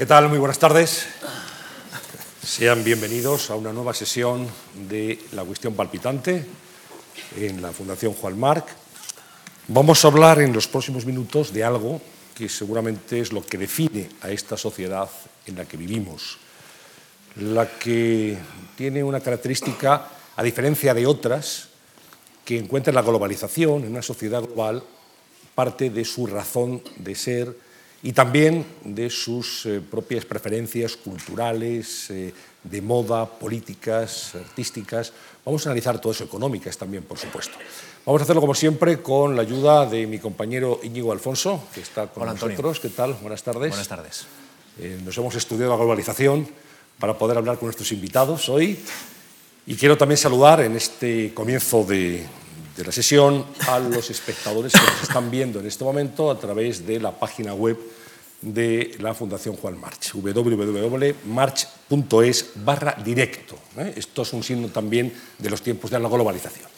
¿Qué tal? Muy buenas tardes. Sean bienvenidos a una nueva sesión de La cuestión palpitante en la Fundación Juan Marc. Vamos a hablar en los próximos minutos de algo que seguramente es lo que define a esta sociedad en la que vivimos, la que tiene una característica, a diferencia de otras, que encuentra la globalización en una sociedad global parte de su razón de ser y también de sus eh, propias preferencias culturales, eh, de moda, políticas, artísticas. Vamos a analizar todo eso, económicas también, por supuesto. Vamos a hacerlo, como siempre, con la ayuda de mi compañero Íñigo Alfonso, que está con nosotros. ¿Qué tal? Buenas tardes. Buenas tardes. Eh, nos hemos estudiado la globalización para poder hablar con nuestros invitados hoy. Y quiero también saludar en este comienzo de, de la sesión a los espectadores que nos están viendo en este momento a través de la página web de la Fundación Juan March, www.march.es barra directo. ¿eh? Esto es un signo también de los tiempos de la globalización.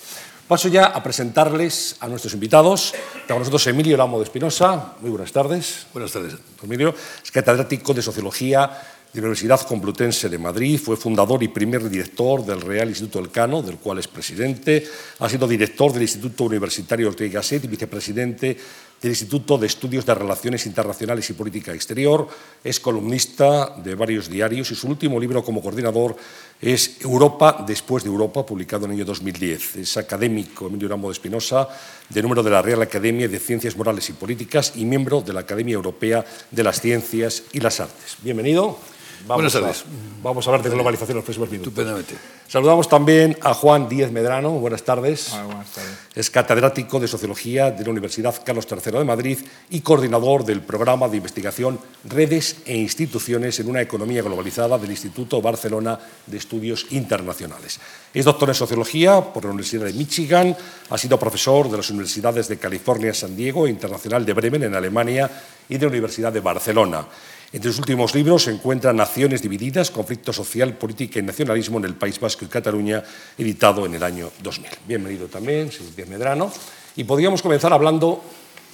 Paso ya a presentarles a nuestros invitados. Está con nosotros Emilio Lamo de Espinosa. Muy buenas tardes. Buenas tardes. Emilio es catedrático de Sociología de la Universidad Complutense de Madrid, fue fundador y primer director del Real Instituto Elcano, del cual es presidente, ha sido director del Instituto Universitario Ortega y Gasset y vicepresidente del Instituto de Estudios de Relaciones Internacionales y Política Exterior, es columnista de varios diarios y su último libro como coordinador es Europa después de Europa, publicado en el año 2010. Es académico, Emilio Ramo de Espinosa, de número de la Real Academia de Ciencias Morales y Políticas y miembro de la Academia Europea de las Ciencias y las Artes. Bienvenido. Buenas tardes. vamos a hablar de globalización en los próximos minutos. Estupendamente. Saludamos también a Juan Díez Medrano. Buenas tardes. buenas tardes. Es catedrático de Sociología de la Universidad Carlos III de Madrid y coordinador del programa de investigación Redes e Instituciones en una Economía Globalizada del Instituto Barcelona de Estudios Internacionales. Es doctor en Sociología por la Universidad de Michigan, ha sido profesor de las universidades de California, San Diego e Internacional de Bremen en Alemania y de la Universidad de Barcelona. Entre sus últimos libros se encuentran Naciones divididas, conflicto social, política y nacionalismo en el País Vasco y Cataluña, editado en el año 2000. Bienvenido también, Díaz Medrano. Y podríamos comenzar hablando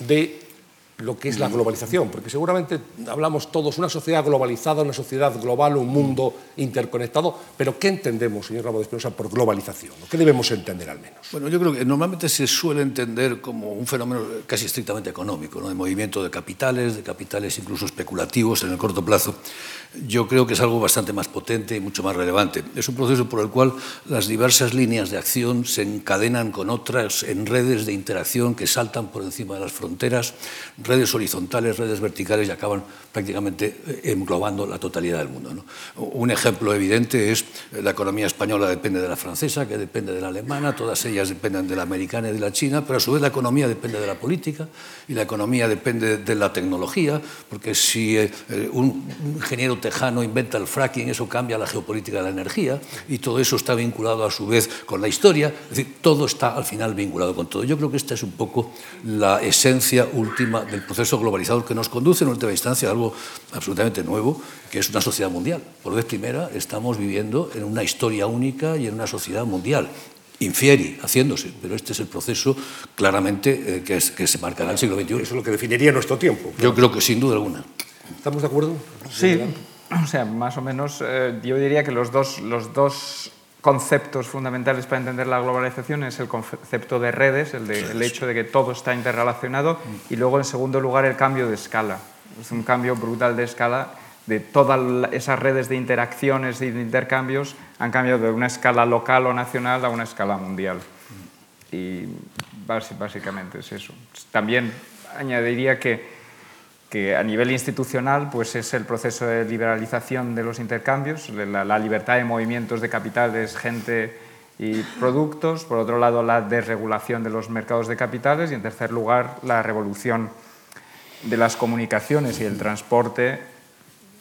de lo que es la globalización, porque seguramente hablamos todos una sociedad globalizada, una sociedad global, un mundo interconectado, pero ¿qué entendemos, señor Ramos de Espinosa, por globalización? ¿Qué debemos entender al menos? Bueno, yo creo que normalmente se suele entender como un fenómeno casi estrictamente económico, ¿no? de movimiento de capitales, de capitales incluso especulativos en el corto plazo. Yo creo que es algo bastante más potente y mucho más relevante. Es un proceso por el cual las diversas líneas de acción se encadenan con otras en redes de interacción que saltan por encima de las fronteras, redes horizontales, redes verticales y acaban prácticamente eh, englobando la totalidad del mundo. Un ejemplo evidente es eh, la economía española depende de la francesa, que depende de la alemana, todas ellas dependen de la americana y de la china, pero a su vez la economía depende de la política y la economía depende de la tecnología, porque si eh, un ingeniero tejano inventa el fracking, eso cambia la geopolítica de la energía y todo eso está vinculado a su vez con la historia, es decir, todo está al final vinculado con todo. Yo creo que esta es un poco la esencia última del proceso globalizador que nos conduce en última instancia a algo absolutamente nuevo, que es una sociedad mundial. Por vez primera estamos viviendo en una historia única y en una sociedad mundial. Infieri, haciéndose, pero este es el proceso claramente eh, que, es, que, se marcará en el siglo XXI. Eso es lo que definiría nuestro tiempo. Yo creo que sin duda alguna. ¿Estamos de acuerdo? Sí, o sea, más o menos eh, yo diría que los dos, los dos conceptos fundamentales para entender la globalización es el concepto de redes, el, de, el hecho de que todo está interrelacionado, y luego en segundo lugar el cambio de escala. Es un cambio brutal de escala de todas esas redes de interacciones y de intercambios han cambiado de una escala local o nacional a una escala mundial. Y básicamente es eso. También añadiría que que a nivel institucional pues es el proceso de liberalización de los intercambios, la, libertad de movimientos de capitales, gente y productos, por otro lado la desregulación de los mercados de capitales y en tercer lugar la revolución de las comunicaciones y el transporte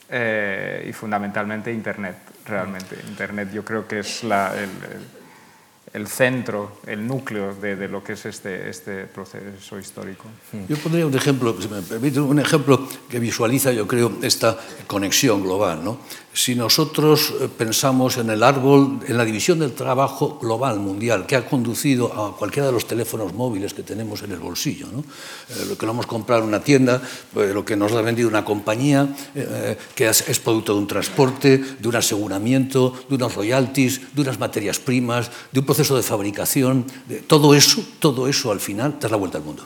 eh, y fundamentalmente Internet, realmente. Internet yo creo que es la, el centro, el núcleo de, de, lo que es este, este proceso histórico. Yo pondría un ejemplo, si me permite, un ejemplo que visualiza, yo creo, esta conexión global. ¿no? Si nosotros eh, pensamos en el árbol, en la división del trabajo global, mundial, que ha conducido a cualquiera de los teléfonos móviles que tenemos en el bolsillo, ¿no? Eh, lo que lo hemos comprado en una tienda, pues, lo que nos ha vendido una compañía, eh, que es, es, producto de un transporte, de un aseguramiento, de unos royalties, de unas materias primas, de un proceso de fabricación, de, todo eso, todo eso al final te da la vuelta al mundo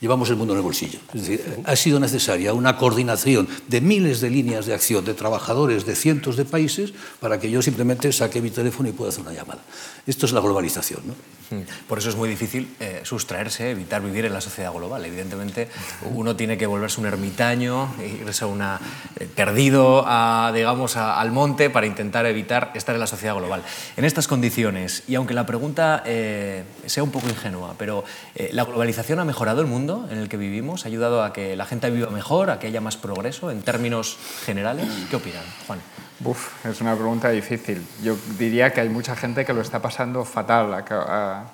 llevamos el mundo en el bolsillo. Es decir, ha sido necesaria una coordinación de miles de líneas de acción de trabajadores de cientos de países para que yo simplemente saque mi teléfono y pueda hacer una llamada. Esto es la globalización. ¿no? Hmm. Por eso es muy difícil eh, sustraerse, evitar vivir en la sociedad global. Evidentemente, uno tiene que volverse un ermitaño, irse una, eh, perdido a, digamos, a, al monte para intentar evitar estar en la sociedad global. En estas condiciones, y aunque la pregunta eh, sea un poco ingenua, pero ¿la globalización ha mejorado el mundo en el que vivimos? ¿Ha ayudado a que la gente viva mejor, a que haya más progreso en términos generales? ¿Qué opinan, Juan? Uf, es una pregunta difícil. Yo diría que hay mucha gente que lo está pasando fatal a, a,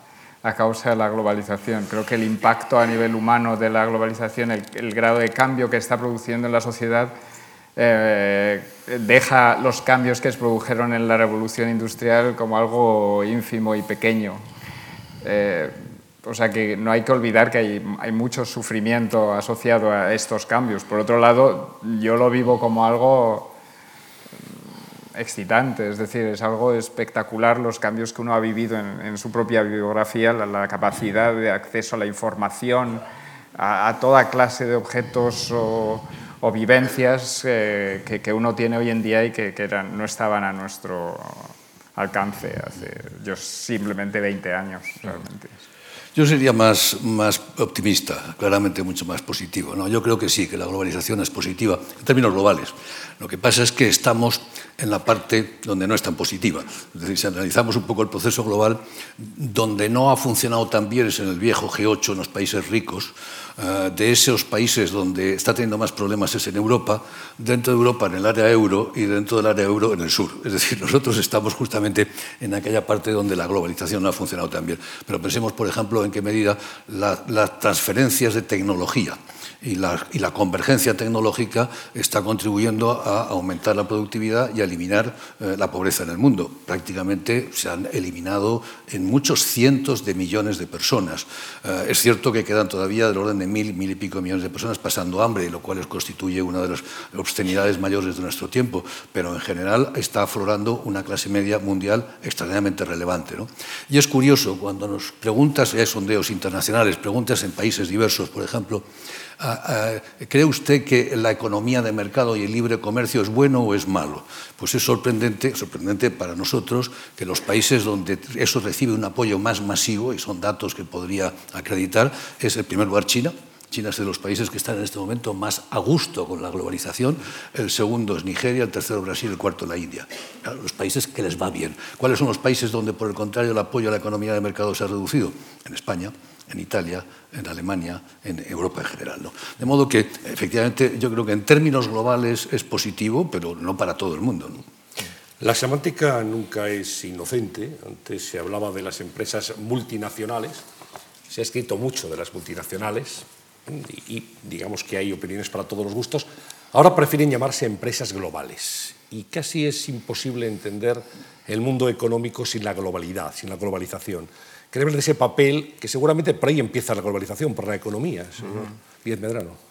a causa de la globalización. Creo que el impacto a nivel humano de la globalización, el, el grado de cambio que está produciendo en la sociedad, eh, deja los cambios que se produjeron en la revolución industrial como algo ínfimo y pequeño. Eh, o sea que no hay que olvidar que hay, hay, mucho sufrimiento asociado a estos cambios. Por otro lado, yo lo vivo como algo excitante, es decir, es algo espectacular los cambios que uno ha vivido en, en su propia biografía, la, la, capacidad de acceso a la información, a, a toda clase de objetos o, o vivencias eh, que, que, uno tiene hoy en día y que, que eran, no estaban a nuestro alcance hace yo simplemente 20 años realmente. Yo sería más, más optimista, claramente mucho más positivo. ¿no? Yo creo que sí, que la globalización es positiva en términos globales. Lo que pasa es que estamos en la parte donde no es tan positiva. Es decir, si analizamos un poco el proceso global, donde no ha funcionado tan bien es en el viejo G8, en los países ricos, de esos países donde está teniendo más problemas es en Europa, dentro de Europa en el área euro y dentro del área euro en el sur. Es decir, nosotros estamos justamente en aquella parte donde la globalización no ha funcionado tan bien. Pero pensemos, por ejemplo, en qué medida la, las transferencias de tecnología y la, y la, convergencia tecnológica está contribuyendo a aumentar la productividad y a eliminar eh, la pobreza en el mundo. Prácticamente se han eliminado en muchos cientos de millones de personas. Eh, es cierto que quedan todavía del orden de mil, mil y pico millones de personas pasando hambre, lo cual constituye una de las obscenidades mayores de nuestro tiempo, pero en general está aflorando una clase media mundial extraordinariamente relevante. ¿no? Y es curioso, cuando nos preguntas, hay sondeos internacionales, preguntas en países diversos, por ejemplo, ¿Cree usted que la economía de mercado y el libre comercio es bueno o es malo? Pues es sorprendente, sorprendente para nosotros que los países donde eso recibe un apoyo más masivo, y son datos que podría acreditar, es el primer lugar China, China es de los países que están en este momento más a gusto con la globalización. El segundo es Nigeria, el tercero Brasil, el cuarto la India. Los países que les va bien. ¿Cuáles son los países donde, por el contrario, el apoyo a la economía de mercado se ha reducido? En España, en Italia, en Alemania, en Europa en general. ¿no? De modo que, efectivamente, yo creo que en términos globales es positivo, pero no para todo el mundo. ¿no? La semántica nunca es inocente. Antes se hablaba de las empresas multinacionales. Se ha escrito mucho de las multinacionales y, y digamos que hay opiniones para todos los gustos. Ahora prefieren llamarse empresas globales y casi es imposible entender el mundo económico sin la globalidad, sin la globalización. Queremos de ese papel que seguramente por ahí empieza la globalización, por la economía, señor uh -huh. Medrano.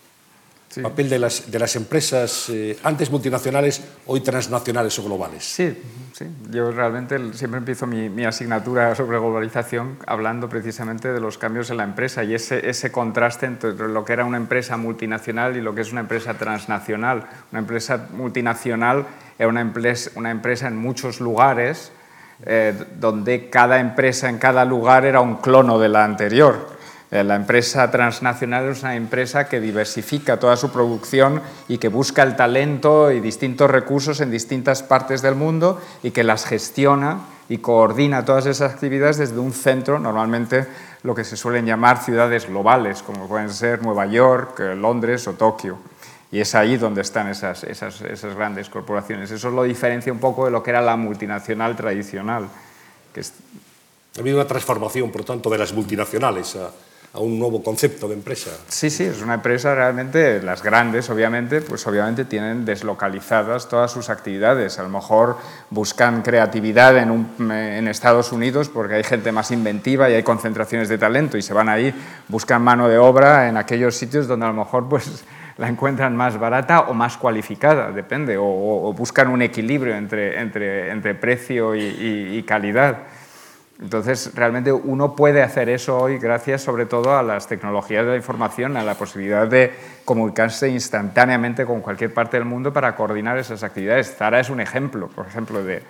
Sí. Papel de las, de las empresas eh, antes multinacionales, hoy transnacionales o globales. Sí, sí. yo realmente siempre empiezo mi, mi, asignatura sobre globalización hablando precisamente de los cambios en la empresa y ese, ese contraste entre lo que era una empresa multinacional y lo que es una empresa transnacional. Una empresa multinacional era una empresa, una empresa en muchos lugares, eh, donde cada empresa en cada lugar era un clono de la anterior. Eh, la empresa transnacional es una empresa que diversifica toda su producción y que busca el talento y distintos recursos en distintas partes del mundo y que las gestiona y coordina todas esas actividades desde un centro, normalmente lo que se suelen llamar ciudades globales, como pueden ser Nueva York, eh, Londres o Tokio. Y es ahí donde están esas, esas, esas, grandes corporaciones. Eso lo diferencia un poco de lo que era la multinacional tradicional. Que es... Ha habido una transformación, por tanto, de las multinacionales a, a un nuevo concepto de empresa. Sí, sí, es una empresa realmente, las grandes obviamente, pues obviamente tienen deslocalizadas todas sus actividades. A lo mejor buscan creatividad en, un, en Estados Unidos porque hay gente más inventiva y hay concentraciones de talento y se van ahí, buscan mano de obra en aquellos sitios donde a lo mejor pues la encuentran más barata o más cualificada, depende, o, buscan un equilibrio entre, entre, entre precio y calidad. Entonces, realmente uno puede hacer eso hoy gracias sobre todo a las tecnologías de la información, a la posibilidad de comunicarse instantáneamente con cualquier parte del mundo para coordinar esas actividades. Zara es un ejemplo, por ejemplo, de,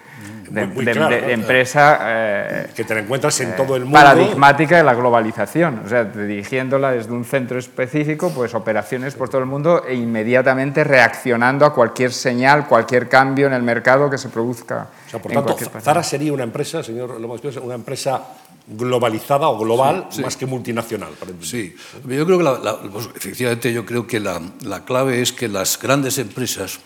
empresa eh, que te encuentras en todo el mundo. Paradigmática de la globalización, o sea, dirigiéndola desde un centro específico, pues operaciones por todo el mundo e inmediatamente reaccionando a cualquier señal, cualquier cambio en el mercado que se produzca. O sea, por tanto, Zara sería una empresa, señor Lomas, una empresa globalizada o global más que multinacional. sí, yo creo que pues, efectivamente yo creo que la, clave es que las grandes empresas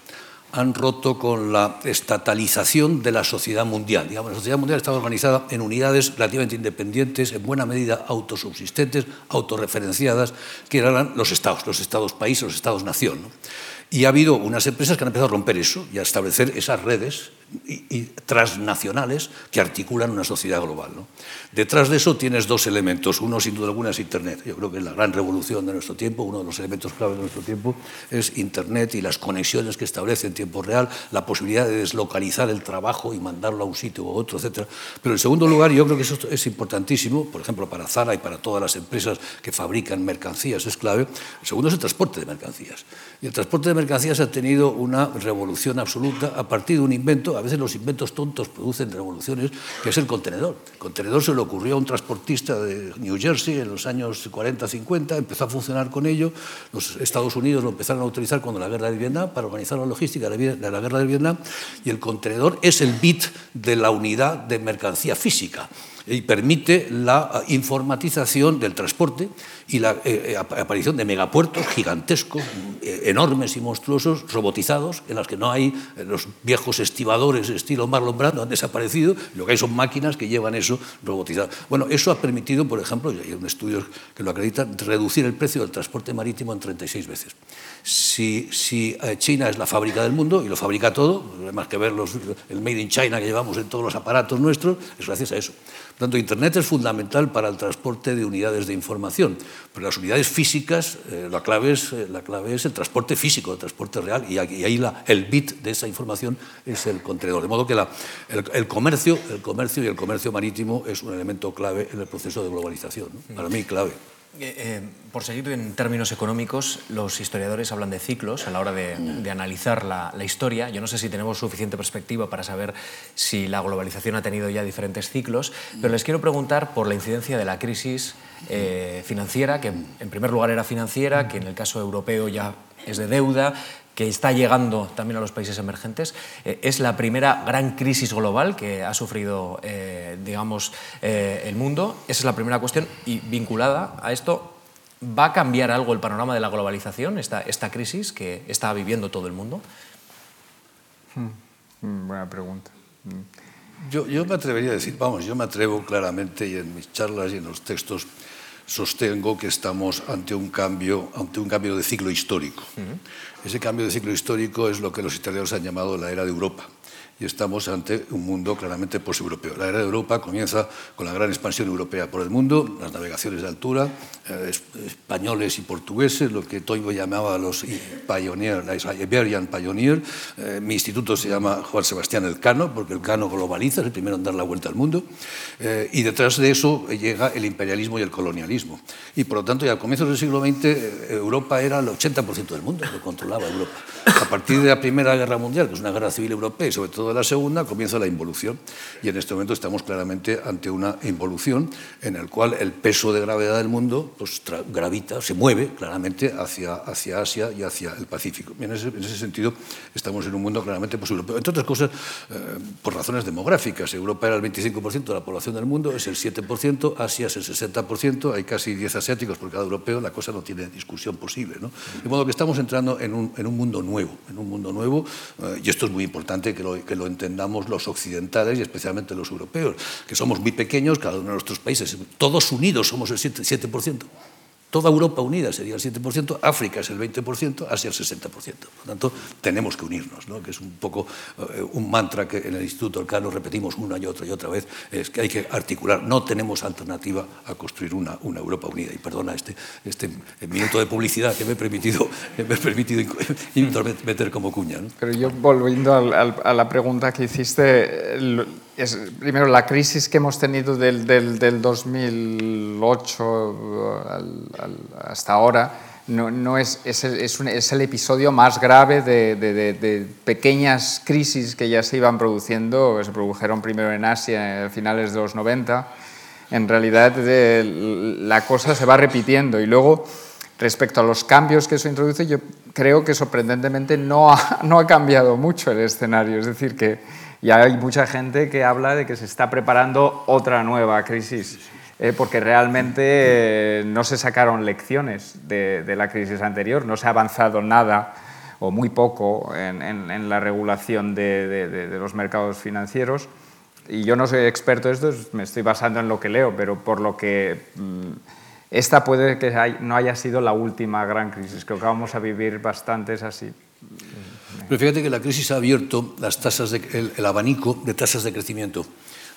han roto con la estatalización de la sociedad mundial. Digamos, la sociedad mundial estaba organizada en unidades relativamente independientes, en buena medida autosubsistentes, autorreferenciadas, que eran los estados, los estados país, los estados nación. Y ha habido unas empresas que han empezado a romper eso y a establecer esas redes y, transnacionales que articulan una sociedad global. Detrás de eso tienes dos elementos. Uno, sin duda alguna, es Internet. Yo creo que la gran revolución de nuestro tiempo, uno de los elementos claves de nuestro tiempo, es Internet y las conexiones que establece en tiempo real, la posibilidad de deslocalizar el trabajo y mandarlo a un sitio u otro, etc. Pero en segundo lugar, yo creo que eso es importantísimo, por ejemplo, para Zara y para todas las empresas que fabrican mercancías, es clave. El segundo es el transporte de mercancías. Y el transporte de mercancías ha tenido una revolución absoluta a partir de un invento a veces los inventos tontos producen revoluciones, que es el contenedor. El contenedor se le ocurrió a un transportista de New Jersey en los años 40-50, empezó a funcionar con ello, los Estados Unidos lo empezaron a utilizar cuando la guerra de Vietnam para organizar la logística de la guerra de Vietnam, y el contenedor es el bit de la unidad de mercancía física y permite la informatización del transporte y la eh, eh, aparición de megapuertos gigantescos, eh, enormes y monstruosos, robotizados, en los que no hay los viejos estibadores estilo Marlon Brando, han desaparecido, lo que hay son máquinas que llevan eso robotizado. Bueno, eso ha permitido, por ejemplo, y hay un estudio que lo acredita, reducir el precio del transporte marítimo en 36 veces. Si, si China es la fábrica del mundo y lo fabrica todo, no hay más que ver los, el Made in China que llevamos en todos los aparatos nuestros, es gracias a eso. Por tanto, Internet es fundamental para el transporte de unidades de información, pero las unidades físicas, eh, la, clave es, eh, la clave es el transporte físico, el transporte real, y, ahí el bit de esa información es el contenedor. De modo que el, comercio, el comercio y el comercio marítimo es un elemento clave en el proceso de globalización, para mí clave. Eh, eh, por seguir en términos económicos, los historiadores hablan de ciclos a la hora de, analizar la, historia. Yo no sé si tenemos suficiente perspectiva para saber si la globalización ha tenido ya diferentes ciclos, pero les quiero preguntar por la incidencia de la crisis eh, financiera, que en primer lugar era financiera, que en el caso europeo ya es de deuda, que está llegando también a los países emergentes. Eh, es la primera gran crisis global que ha sufrido, eh, digamos, eh, el mundo. Esa es la primera cuestión. Y vinculada a esto, ¿va a cambiar algo el panorama de la globalización, esta, esta crisis que está viviendo todo el mundo? Hmm. Buena pregunta. Hmm. Yo, yo me atrevería a decir, vamos, yo me atrevo claramente y en mis charlas y en los textos sostengo que estamos ante un cambio, ante un cambio de ciclo histórico. Ese cambio de ciclo histórico es lo que los italianos han llamado la era de Europa y estamos ante un mundo claramente post-europeo. La era de Europa comienza con la gran expansión europea por el mundo, las navegaciones de altura, eh, españoles y portugueses, lo que Toigo llamaba los pioneers, la Iberian Pioneer. Eh, mi instituto se llama Juan Sebastián Elcano, porque Elcano globaliza, es el primero en dar la vuelta al mundo. Eh, y detrás de eso llega el imperialismo y el colonialismo. Y por lo tanto, ya al comienzo del siglo XX, Europa era el 80% del mundo, lo controlaba Europa. A partir de la Primera Guerra Mundial, que es una guerra civil europea y sobre todo de la segunda comienza la involución. Y en este momento estamos claramente ante una involución en el cual el peso de gravedad del mundo pues, gravita, se mueve claramente hacia, hacia Asia y hacia el Pacífico. Y en ese, en ese sentido estamos en un mundo claramente posible. Entre otras cosas, eh, por razones demográficas. Europa era el 25% de la población del mundo, es el 7%, Asia es el 60%, hay casi 10 asiáticos por cada europeo, la cosa no tiene discusión posible. ¿no? De modo que estamos entrando en un, en un mundo nuevo, en un mundo nuevo, eh, y esto es muy importante que lo, que lo entendamos los occidentales y especialmente los europeos, que somos muy pequeños, cada uno de nuestros países, todos unidos somos el 7%. 7%. Toda Europa unida sería el 7%, África es el 20%, Asia el 60%. Por lo tanto, tenemos que unirnos, ¿no? que es un poco eh, un mantra que en el Instituto Elcano repetimos una y otra y otra vez, es que hay que articular. No tenemos alternativa a construir una, una Europa unida. Y perdona este, este minuto de publicidad que me he permitido, me he permitido meter como cuña. Pero yo, volviendo a la pregunta que hiciste, es, primero, la crisis que hemos tenido del, del, del 2008 al, al, hasta ahora no, no es, es, es, un, es, el, episodio más grave de, de, de, de, pequeñas crisis que ya se iban produciendo, se produjeron primero en Asia a finales de los 90. En realidad la cosa se va repitiendo y luego respecto a los cambios que eso introduce, yo creo que sorprendentemente no ha, no ha cambiado mucho el escenario. Es decir, que y hay mucha gente que habla de que se está preparando otra nueva crisis, eh, porque realmente eh, no se sacaron lecciones de, de, la crisis anterior, no se ha avanzado nada o muy poco en, en, en la regulación de, de, los mercados financieros. Y yo no soy experto en esto, me estoy basando en lo que leo, pero por lo que mmm, esta puede que no haya sido la última gran crisis, creo que vamos a vivir bastantes así. Pero fíjate que la crisis ha abierto las tasas de, el, el, abanico de tasas de crecimiento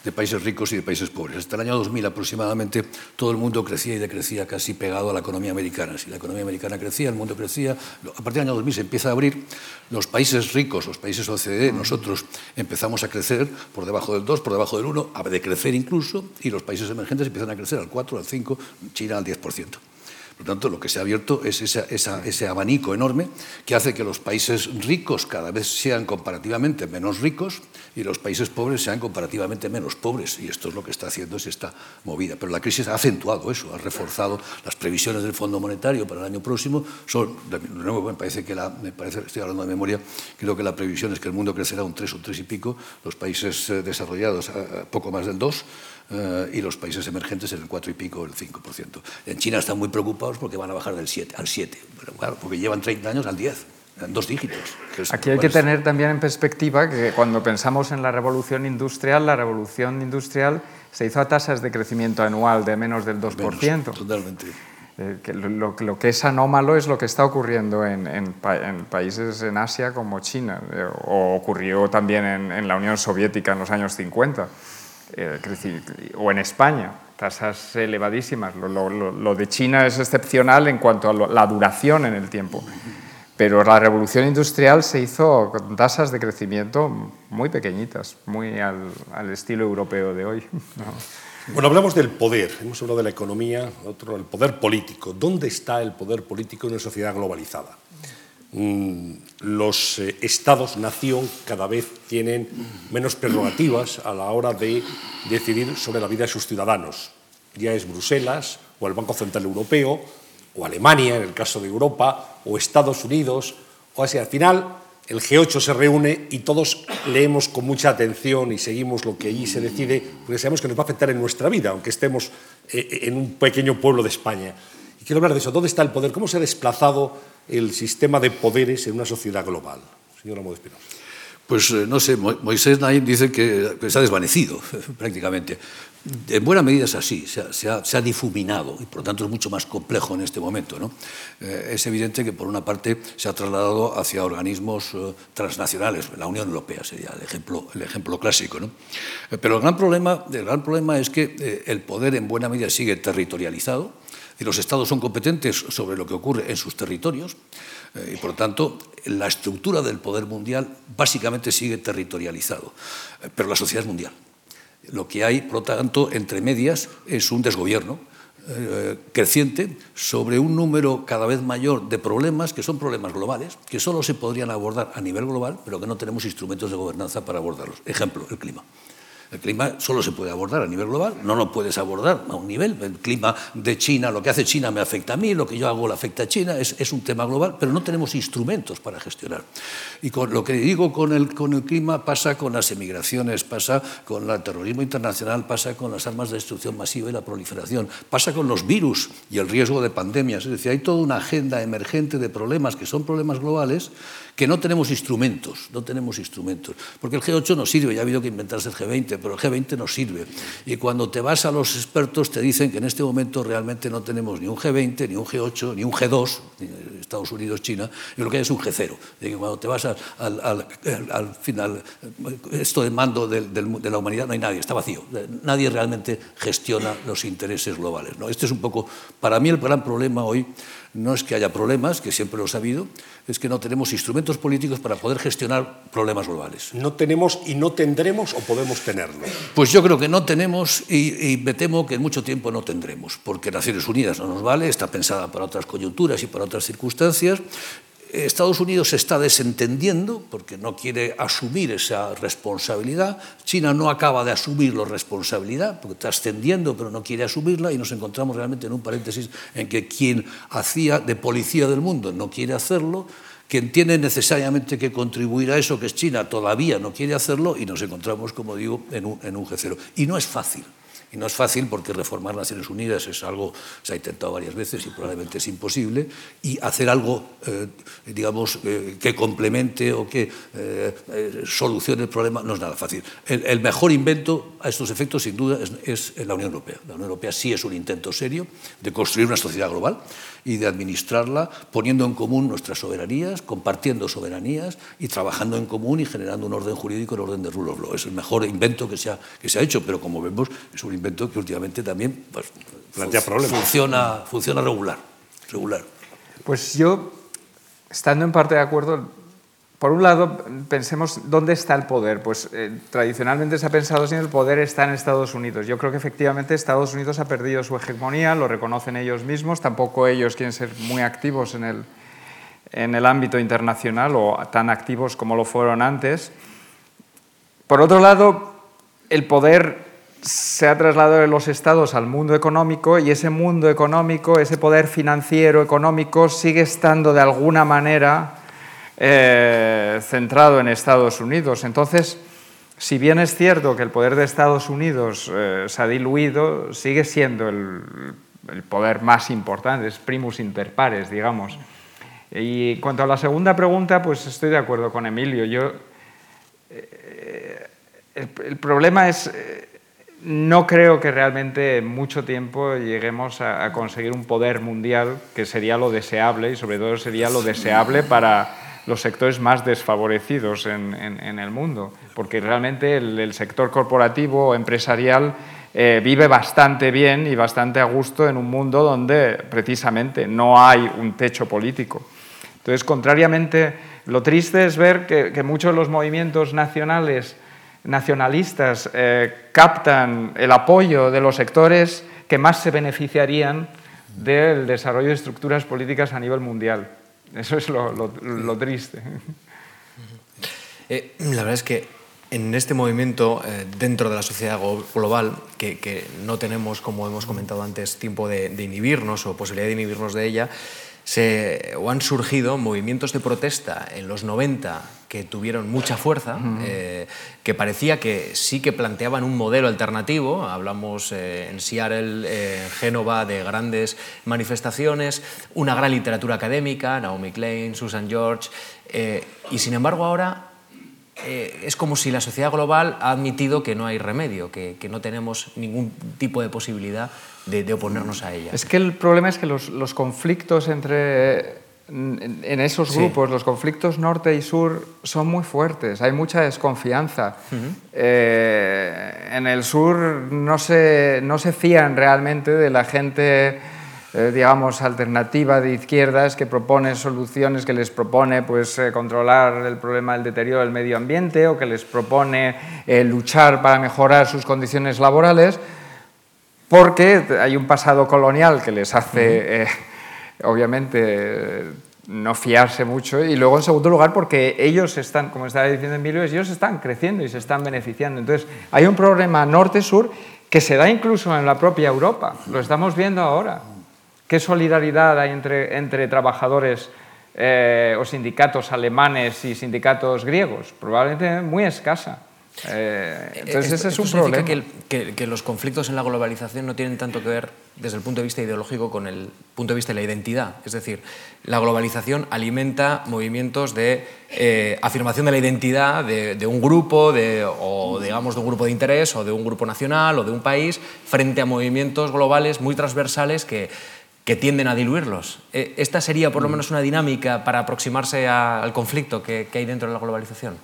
de países ricos y de países pobres. Hasta el año 2000 aproximadamente todo el mundo crecía y decrecía casi pegado a la economía americana. Si la economía americana crecía, el mundo crecía. A partir del año 2000 se empieza a abrir. Los países ricos, los países OCDE, nosotros empezamos a crecer por debajo del 2, por debajo del 1, a decrecer incluso, y los países emergentes empiezan a crecer al 4, al 5, China al 10%. Por tanto, lo que se ha abierto es ese abanico enorme que hace que los países ricos cada vez sean comparativamente menos ricos y los países pobres sean comparativamente menos pobres. Y esto es lo que está haciendo es esta movida. Pero la crisis ha acentuado eso, ha reforzado las previsiones del Fondo Monetario para el año próximo. De nuevo, me parece que la, me parece, estoy hablando de memoria, creo que la previsión es que el mundo crecerá un 3 o 3 y pico, los países eh, desarrollados eh, poco más del 2 eh, y los países emergentes en el 4 y pico, el 5%. En China están muy preocupados porque van a bajar del 7 al 7, pero claro, porque llevan 30 años al 10 en dos dígitos. Aquí hay que tener también en perspectiva que cuando pensamos en la revolución industrial, la revolución industrial se hizo a tasas de crecimiento anual de menos del 2%. Menos, totalmente. Eh, que lo, lo, que es anómalo es lo que está ocurriendo en, en, en países en Asia como China, eh, o ocurrió también en, en, la Unión Soviética en los años 50, eh, o en España, tasas elevadísimas. Lo, de China es excepcional en cuanto a la duración en el tiempo. Pero la revolución industrial se hizo con tasas de crecimiento muy pequeñitas, muy al, estilo europeo de hoy. ¿no? Bueno, hablamos del poder, hemos hablado de la economía, otro el poder político. ¿Dónde está el poder político en una sociedad globalizada? Mm, los eh, estados-nación cada vez tienen menos prerrogativas a la hora de decidir sobre la vida de sus ciudadanos. Ya es Bruselas o el Banco Central Europeo o Alemania, en el caso de Europa, o Estados Unidos, o así. Al final, el G8 se reúne y todos leemos con mucha atención y seguimos lo que allí se decide, porque sabemos que nos va a afectar en nuestra vida, aunque estemos eh, en un pequeño pueblo de España. Quiero hablar de eso. ¿Dónde está el poder? ¿Cómo se ha desplazado el sistema de poderes en una sociedad global? Señor Amo de Espinosa. Pues eh, no sé, Moisés Naim dice que, que se ha desvanecido prácticamente. En buena medida es así, se ha, difuminado y por lo tanto es mucho más complejo en este momento. ¿no? Eh, es evidente que por una parte se ha trasladado hacia organismos eh, transnacionales, la Unión Europea sería el ejemplo, el ejemplo clásico. ¿no? Eh, pero el gran, problema, el gran problema es que el poder en buena medida sigue territorializado y los estados son competentes sobre lo que ocurre en sus territorios eh, y por tanto la estructura del poder mundial básicamente sigue territorializado, eh, pero la sociedad es mundial. Lo que hay, por lo tanto, entre medias es un desgobierno eh, creciente sobre un número cada vez mayor de problemas que son problemas globales, que solo se podrían abordar a nivel global, pero que no tenemos instrumentos de gobernanza para abordarlos. Ejemplo, el clima. El clima solo se puede abordar a nivel global, no lo puedes abordar a un nivel. El clima de China, lo que hace China me afecta a mí, lo que yo hago le afecta a China, es, es un tema global, pero no tenemos instrumentos para gestionar. Y con lo que digo con el, con el clima pasa con las emigraciones, pasa con el terrorismo internacional, pasa con las armas de destrucción masiva y la proliferación, pasa con los virus y el riesgo de pandemias. Es decir, hay toda una agenda emergente de problemas que son problemas globales que no tenemos instrumentos, no tenemos instrumentos. Porque el G8 no sirve, ya ha habido que inventarse el G20, pero el G20 no sirve. Y cuando te vas a los expertos te dicen que en este momento realmente no tenemos ni un G20, ni un G8, ni un G2, Estados Unidos, China, y lo que hay es un G0. que cuando te vas al, al, al, final, esto de mando de, de, la humanidad, no hay nadie, está vacío. Nadie realmente gestiona los intereses globales. ¿no? Este es un poco, para mí el gran problema hoy no es que haya problemas, que siempre los ha habido, es que no tenemos instrumentos políticos para poder gestionar problemas globales. ¿No tenemos y no tendremos o podemos tenerlo? Pues yo creo que no tenemos y, y, me temo que en mucho tiempo no tendremos, porque Naciones Unidas no nos vale, está pensada para otras coyunturas y para otras circunstancias, Estados Unidos se está desentendiendo porque no quiere asumir esa responsabilidad. China no acaba de asumir la responsabilidad porque está ascendiendo pero no quiere asumirla y nos encontramos realmente en un paréntesis en que quien hacía de policía del mundo no quiere hacerlo, quien tiene necesariamente que contribuir a eso, que es China, todavía no quiere hacerlo y nos encontramos, como digo, en un, en un G0. Y no es fácil. Y no es fácil porque reformar Naciones Unidas es algo, se ha intentado varias veces y probablemente es imposible, y hacer algo, eh, digamos, eh, que complemente o que eh, solucione el problema no es nada fácil. El, mejor invento a estos efectos, sin duda, es la Unión Europea. La Unión Europea sí es un intento serio de construir una sociedad global y de administrarla poniendo en común nuestras soberanías, compartiendo soberanías y trabajando en común y generando un orden jurídico, el orden de rule of law. Es el mejor invento que se ha, que se ha hecho, pero como vemos es un invento que últimamente también pues, plantea problemas. Funciona, funciona regular, regular. Pues yo, estando en parte de acuerdo, por un lado, pensemos dónde está el poder. Pues eh, tradicionalmente se ha pensado que el poder está en Estados Unidos. Yo creo que efectivamente Estados Unidos ha perdido su hegemonía, lo reconocen ellos mismos, tampoco ellos quieren ser muy activos en el, en el ámbito internacional o tan activos como lo fueron antes. Por otro lado, el poder se ha trasladado de los estados al mundo económico y ese mundo económico, ese poder financiero económico sigue estando de alguna manera eh, centrado en Estados Unidos. Entonces, si bien es cierto que el poder de Estados Unidos eh, se ha diluido, sigue siendo el, poder más importante, es primus inter pares, digamos. Y cuanto a la segunda pregunta, pues estoy de acuerdo con Emilio. Yo, eh, el, el, problema es, eh, no creo que realmente en mucho tiempo lleguemos a, a conseguir un poder mundial que sería lo deseable y sobre todo sería lo deseable para los sectores más desfavorecidos en, en, el mundo, porque realmente el, sector corporativo empresarial eh, vive bastante bien y bastante a gusto en un mundo donde precisamente no hay un techo político. Entonces, contrariamente, lo triste es ver que, que muchos de los movimientos nacionales, nacionalistas eh, captan el apoyo de los sectores que más se beneficiarían del desarrollo de estructuras políticas a nivel mundial. Eso es lo, lo, lo triste. Eh, la verdad es que en este movimiento eh, dentro de la sociedad global, que, que, no tenemos, como hemos comentado antes, tiempo de, de inhibirnos o posibilidad de inhibirnos de ella, se, o han surgido movimientos de protesta en los 90 que tuvieron mucha fuerza, uh -huh. eh, que parecía que sí que planteaban un modelo alternativo. Hablamos eh, en Seattle, eh, Génova, de grandes manifestaciones, una gran literatura académica, Naomi Klein, Susan George, eh, y sin embargo ahora eh, es como si la sociedad global ha admitido que no hay remedio, que, que no tenemos ningún tipo de posibilidad de, de, oponernos a ella. Es que el problema es que los, los conflictos entre en esos grupos, sí. los conflictos norte y sur son muy fuertes, hay mucha desconfianza. Uh -huh. eh, en el sur no se, no se fían realmente de la gente, eh, digamos, alternativa de izquierdas que propone soluciones, que les propone pues, eh, controlar el problema del deterioro del medio ambiente o que les propone eh, luchar para mejorar sus condiciones laborales, porque hay un pasado colonial que les hace... Uh -huh obviamente no fiarse mucho y luego en segundo lugar porque ellos están, como estaba diciendo Emilio, ellos están creciendo y se están beneficiando. Entonces hay un problema norte-sur que se da incluso en la propia Europa, lo estamos viendo ahora. ¿Qué solidaridad hay entre, entre trabajadores eh, o sindicatos alemanes y sindicatos griegos? Probablemente muy escasa. Eh, entonces ese es un problema. Que, que, los conflictos en la globalización no tienen tanto que ver desde el punto de vista ideológico con el punto de vista de la identidad. Es decir, la globalización alimenta movimientos de eh, afirmación de la identidad de, un grupo, de, o digamos de un grupo de interés, o de un grupo nacional, o de un país, frente a movimientos globales muy transversales que, que tienden a diluirlos. Eh, ¿Esta sería por lo menos una dinámica para aproximarse al conflicto que hay dentro de la globalización?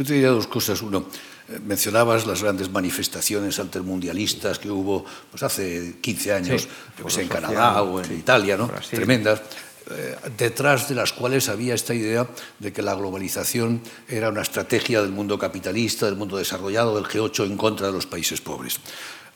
Yo te diría dos cosas. Uno, eh, mencionabas las grandes manifestaciones altermundialistas que hubo pues, hace 15 años, pues, en Canadá o en Italia, ¿no? tremendas, eh, detrás de las cuales había esta idea de que la globalización era una estrategia del mundo capitalista, del mundo desarrollado, del G8 en contra de los países pobres.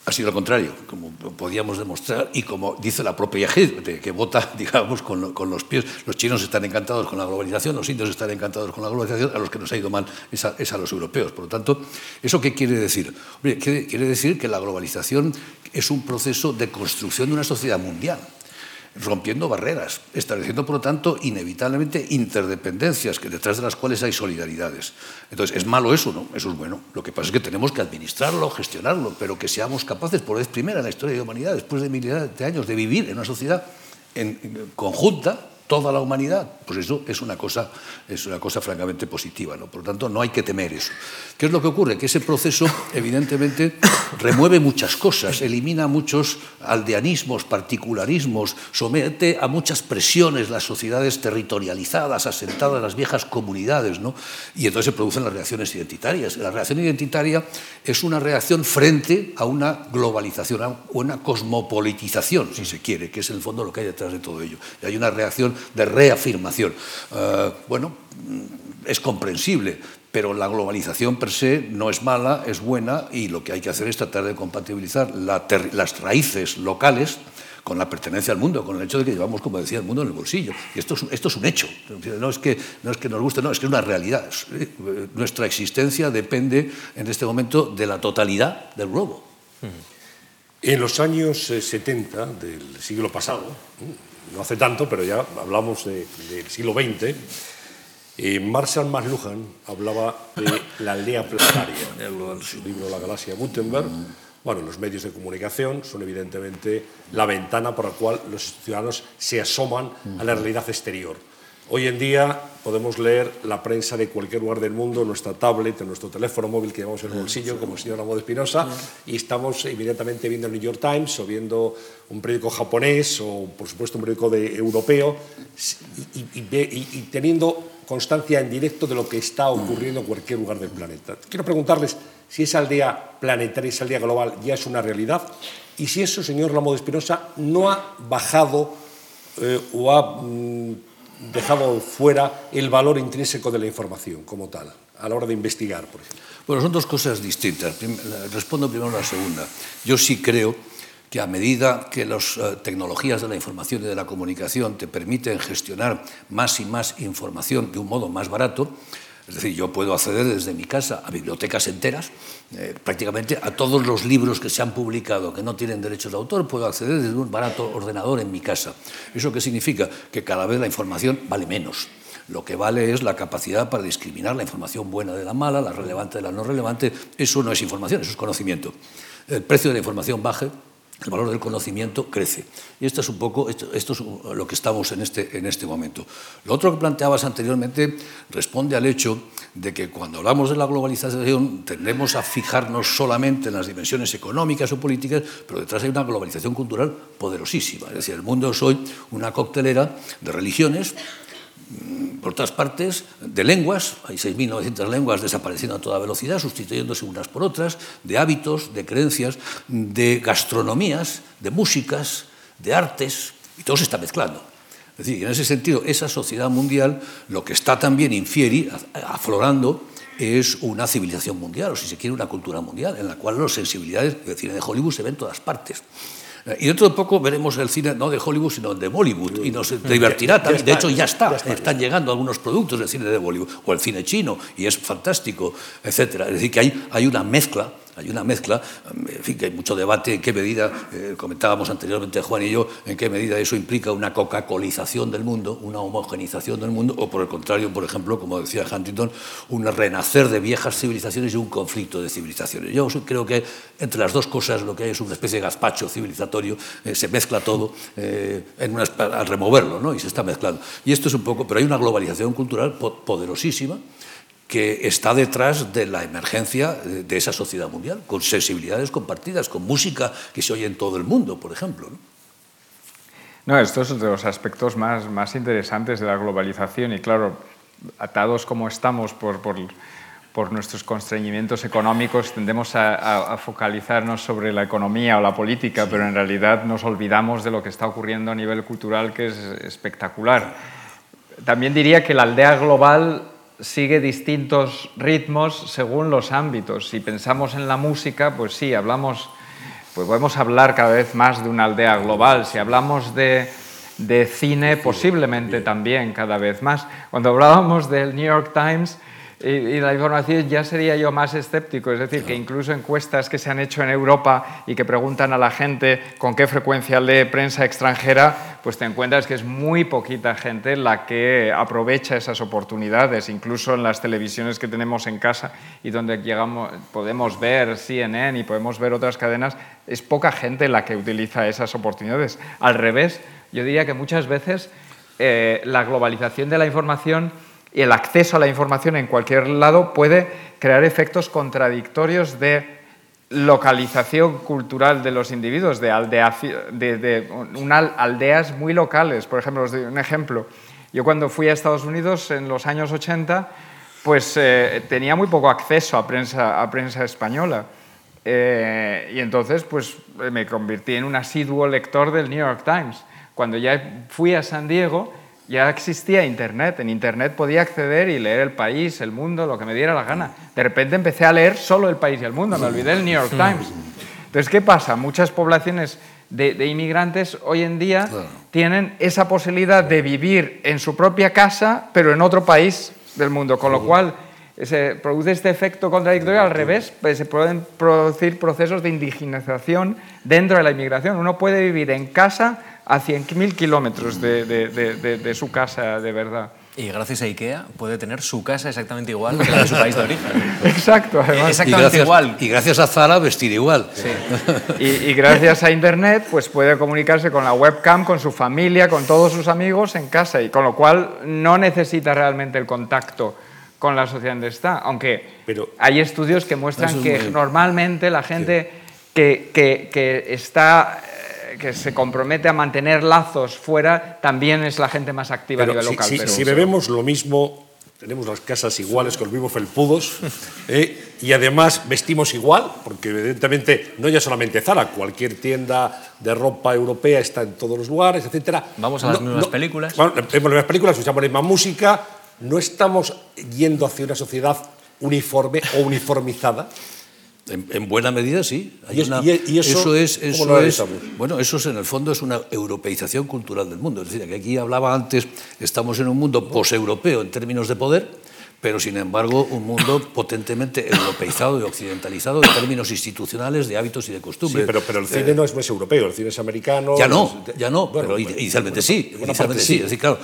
Ha sido lo contrario, como podíamos demostrar y como dice la propia gente, que vota, digamos, con, los pies. Los chinos están encantados con la globalización, los indios están encantados con la globalización, a los que nos ha ido mal es a, los europeos. Por lo tanto, ¿eso qué quiere decir? quiere decir que la globalización es un proceso de construcción de una sociedad mundial rompiendo barreras, estableciendo, por lo tanto, inevitablemente interdependencias, que detrás de las cuales hay solidaridades. Entonces, ¿es malo eso? No, eso es bueno. Lo que pasa es que tenemos que administrarlo, gestionarlo, pero que seamos capaces, por vez primera en la historia de la humanidad, después de miles de años, de vivir en una sociedad en, conjunta, toda la humanidad, pues eso es una cosa, es una cosa francamente positiva. ¿no? Por lo tanto, no hay que temer eso. ¿Qué es lo que ocurre? Que ese proceso, evidentemente, remueve muchas cosas, elimina muchos aldeanismos, particularismos, somete a muchas presiones las sociedades territorializadas, asentadas, las viejas comunidades, ¿no? y entonces se producen las reacciones identitarias. La reacción identitaria es una reacción frente a una globalización, a una cosmopolitización, si se quiere, que es en el fondo lo que hay detrás de todo ello. Hay una reacción de reafirmación. Eh, bueno, es comprensible, pero la globalización per se no es mala, es buena y lo que hay que hacer es tratar de compatibilizar las raíces locales con la pertenencia al mundo, con el hecho de que llevamos, como decía, el mundo en el bolsillo. Y esto es, esto es un hecho. No es, que, no es que nos guste, no, es que es una realidad. Nuestra existencia depende en este momento de la totalidad del globo. En los años 70 eh, del siglo pasado, no hace tanto, pero ya hablamos del siglo XX, eh, Marshall McLuhan hablaba de la aldea planetaria en su libro La galaxia Gutenberg. Bueno, los medios de comunicación son evidentemente la ventana por la cual los ciudadanos se asoman a la realidad exterior. Hoy en día podemos leer la prensa de cualquier lugar del mundo, nuestra tablet, en nuestro teléfono móvil que llevamos en el bolsillo, como el señor de Espinosa, y estamos evidentemente viendo el New York Times o viendo un periódico japonés o, por supuesto, un periódico de, europeo y, teniendo constancia en directo de lo que está ocurriendo en cualquier lugar del planeta. Quiero preguntarles si esa aldea planetaria, esa aldea global ya es una realidad y si eso, señor Ramo de Espinosa, no ha bajado eh, o ha... Mm, dejado fuera el valor intrínseco de la información como tal, a la hora de investigar, por ejemplo? Bueno, son dos cosas distintas. Respondo primero a la segunda. Yo sí creo que a medida que las eh, tecnologías de la información y de la comunicación te permiten gestionar más y más información de un modo más barato, es decir, yo puedo acceder desde mi casa a bibliotecas enteras, eh, prácticamente a todos los libros que se han publicado que no tienen derechos de autor, puedo acceder desde un barato ordenador en mi casa. ¿Eso qué significa? Que cada vez la información vale menos. Lo que vale es la capacidad para discriminar la información buena de la mala, la relevante de la no relevante. Eso no es información, eso es conocimiento. El precio de la información baje, el valor del conocimiento crece. Y esto es un poco esto, es lo que estamos en este, en este momento. Lo otro que planteabas anteriormente responde al hecho de que cuando hablamos de la globalización tendemos a fijarnos solamente en las dimensiones económicas o políticas, pero detrás hay una globalización cultural poderosísima. Es decir, el mundo es hoy una coctelera de religiones, por otras partes, de lenguas, hay 6.900 lenguas desapareciendo a toda velocidad, sustituyéndose unas por otras, de hábitos, de creencias, de gastronomías, de músicas, de artes, y todo se está mezclando. Es decir, en ese sentido, esa sociedad mundial, lo que está también infieri, aflorando, es una civilización mundial, o si se quiere, una cultura mundial, en la cual las sensibilidades, el cine de Hollywood se ven en todas partes. Y dentro de poco veremos el cine no de Hollywood, sino de Bollywood, y nos divertirá también. De hecho, ya está, están llegando algunos productos del cine de Bollywood, o el cine chino, y es fantástico, etc. Es decir, que hay, hay una mezcla hay una mezcla, en fin, que hay mucho debate en qué medida, eh, comentábamos anteriormente Juan y yo, en qué medida eso implica una coca-colización del mundo, una homogenización del mundo, o por el contrario, por ejemplo, como decía Huntington, un renacer de viejas civilizaciones y un conflicto de civilizaciones. Yo creo que entre las dos cosas lo que hay es una especie de gazpacho civilizatorio, eh, se mezcla todo eh, al removerlo, ¿no? y se está mezclando. Y esto es un poco, pero hay una globalización cultural poderosísima, que está detrás de la emergencia de esa sociedad mundial, con sensibilidades compartidas, con música que se oye en todo el mundo, por ejemplo. No, esto es de los aspectos más, más interesantes de la globalización y claro, atados como estamos por, por, por nuestros constreñimientos económicos, tendemos a, a, focalizarnos sobre la economía o la política, pero en realidad nos olvidamos de lo que está ocurriendo a nivel cultural, que es espectacular. También diría que la aldea global sigue distintos ritmos según los ámbitos. Si pensamos en la música, pues sí, hablamos, pues podemos hablar cada vez más de una aldea global. Si hablamos de, de cine, posiblemente también cada vez más. Cuando hablábamos del New York Times, y, la información ya sería yo más escéptico, es decir, que incluso encuestas que se han hecho en Europa y que preguntan a la gente con qué frecuencia lee prensa extranjera, pues te encuentras que es muy poquita gente la que aprovecha esas oportunidades, incluso en las televisiones que tenemos en casa y donde llegamos, podemos ver CNN y podemos ver otras cadenas, es poca gente la que utiliza esas oportunidades. Al revés, yo diría que muchas veces eh, la globalización de la información y el acceso a la información en cualquier lado puede crear efectos contradictorios de localización cultural de los individuos, de, de, aldeas muy locales. Por ejemplo, os doy un ejemplo. Yo cuando fui a Estados Unidos en los años 80, pues eh, tenía muy poco acceso a prensa, a prensa española. Eh, y entonces pues me convertí en un asiduo lector del New York Times. Cuando ya fui a San Diego, ya existía Internet. En Internet podía acceder y leer el país, el mundo, lo que me diera la gana. De repente empecé a leer solo el país y el mundo, me olvidé del New York Times. Entonces, ¿qué pasa? Muchas poblaciones de, inmigrantes hoy en día tienen esa posibilidad de vivir en su propia casa, pero en otro país del mundo, con lo cual se produce este efecto contradictorio al revés, pues se pueden producir procesos de indigenización dentro de la inmigración. Uno puede vivir en casa a 100.000 kilómetros de, de, de, su casa de verdad. Y gracias a IKEA puede tener su casa exactamente igual que la de su país de origen. Exacto, además. Exactamente y gracias, igual. Y gracias a Zara vestir igual. Sí. Y, y, gracias a Internet pues puede comunicarse con la webcam, con su familia, con todos sus amigos en casa. Y con lo cual no necesita realmente el contacto con la sociedad donde está. Aunque Pero, hay estudios que muestran que normalmente la gente que, que, que está que se compromete a mantener lazos fuera también es la gente más activa a nivel local. Si, si bebemos lo mismo, tenemos las casas iguales con los mismos felpudos ¿eh? y además vestimos igual, porque evidentemente no ya solamente Zara, cualquier tienda de ropa europea está en todos los lugares, etc. Vamos a las mismas películas. vemos las mismas películas, escuchamos la misma música, no estamos yendo hacia una sociedad uniforme o uniformizada. En, buena medida sí. y, eso, es, eso es bueno, eso es en el fondo es una europeización cultural del mundo. Es decir, que aquí hablaba antes, estamos en un mundo poseuropeo en términos de poder, pero sin embargo un mundo potentemente europeizado y occidentalizado en términos institucionales, de hábitos y de costumbres. Sí, pero, pero el cine no es más europeo, el cine es americano. Ya no, ya no, pero inicialmente sí. Inicialmente sí. Es decir, claro,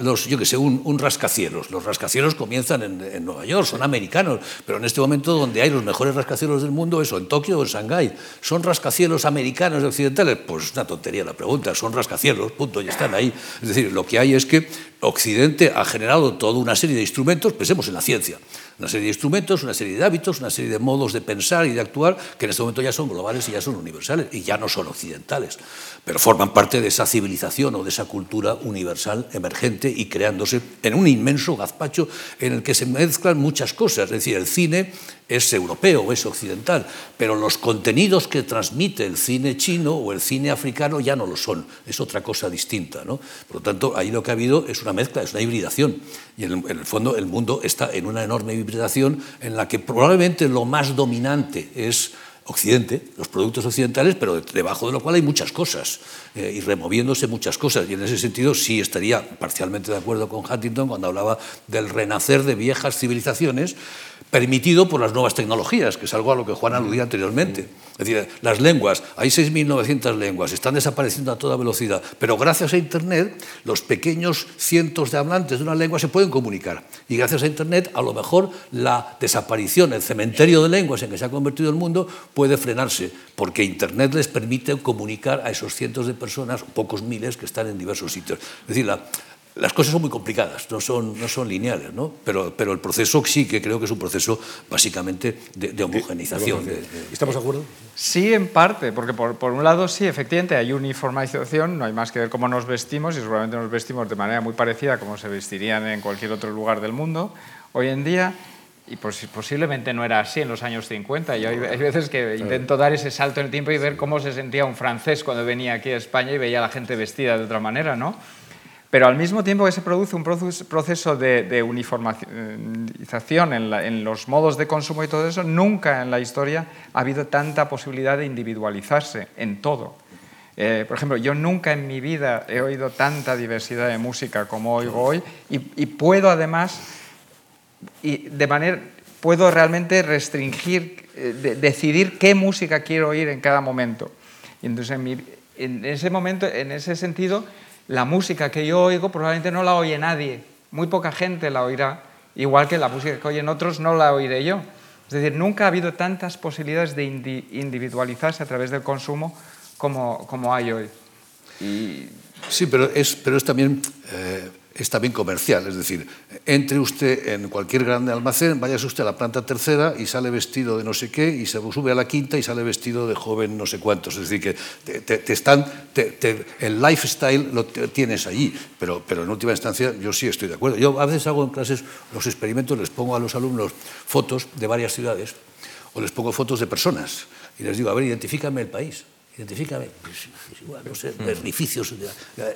los, yo que sé, un, rascacielos. Los rascacielos comienzan en, Nueva York, son americanos, pero en este momento donde hay los mejores rascacielos del mundo, eso, en Tokio o en Shanghái, ¿son rascacielos americanos y occidentales? Pues es una tontería la pregunta, son rascacielos, punto, y están ahí. Es decir, lo que hay es que Occidente ha generado toda una serie de instrumentos, pensemos en la ciencia, una serie de instrumentos, una serie de hábitos, una serie de modos de pensar y de actuar que en este momento ya son globales y ya son universales y ya no son occidentales, pero forman parte de esa civilización o de esa cultura universal emergente y creándose en un inmenso gazpacho en el que se mezclan muchas cosas, es decir, el cine es europeo es occidental, pero los contenidos que transmite el cine chino o el cine africano ya no lo son, es otra cosa distinta. ¿no? Por lo tanto, ahí lo que ha habido es una mezcla, es una hibridación, y en el, fondo el mundo está en una enorme en la que probablemente lo más dominante es Occidente, los productos occidentales, pero debajo de lo cual hay muchas cosas eh, y removiéndose muchas cosas. Y en ese sentido sí estaría parcialmente de acuerdo con Huntington cuando hablaba del renacer de viejas civilizaciones permitido por las nuevas tecnologías, que es algo a lo que Juan aludía anteriormente. Es decir, las lenguas, hay 6.900 lenguas, están desapareciendo a toda velocidad, pero gracias a Internet los pequeños cientos de hablantes de una lengua se pueden comunicar. Y gracias a Internet a lo mejor la desaparición, el cementerio de lenguas en que se ha convertido el mundo puede frenarse, porque Internet les permite comunicar a esos cientos de personas, pocos miles, que están en diversos sitios. Es decir, la, las cosas son muy complicadas, no son, no son lineales, ¿no? Pero, pero el proceso sí que creo que es un proceso básicamente de, de homogenización. ¿Estamos de acuerdo? Sí, en parte, porque por, por, un lado sí, efectivamente hay uniformización, no hay más que ver cómo nos vestimos y seguramente nos vestimos de manera muy parecida a como se vestirían en cualquier otro lugar del mundo hoy en día. Y posiblemente no era así en los años 50. Yo hay, hay veces que intento dar ese salto en el tiempo y ver cómo se sentía un francés cuando venía aquí a España y veía a la gente vestida de otra manera, ¿no? Pero al mismo tiempo que se produce un proceso de, de uniformización en, la, en, los modos de consumo y todo eso, nunca en la historia ha habido tanta posibilidad de individualizarse en todo. Eh, por ejemplo, yo nunca en mi vida he oído tanta diversidad de música como oigo hoy y, y puedo además, y de manera, puedo realmente restringir, eh, de, decidir qué música quiero oír en cada momento. Y entonces en, mi, en ese momento, en ese sentido, la música que yo oigo probablemente no la oye nadie, muy poca gente la oirá, igual que la música que oyen otros no la oiré yo. Es decir, nunca ha habido tantas posibilidades de individualizarse a través del consumo como, como hay hoy. Y... Sí, pero es, pero es también... Eh es también comercial, es decir, entre usted en cualquier grande almacén, vayase usted a la planta tercera y sale vestido de no sé qué, y se sube a la quinta y sale vestido de joven no sé cuántos. Es decir, que te, están, el lifestyle lo tienes allí, pero, pero en última instancia yo sí estoy de acuerdo. Yo a veces hago en clases los experimentos, les pongo a los alumnos fotos de varias ciudades o les pongo fotos de personas y les digo, a ver, identifícame el país. Identifícame, pues, pues igual, no sé, edificios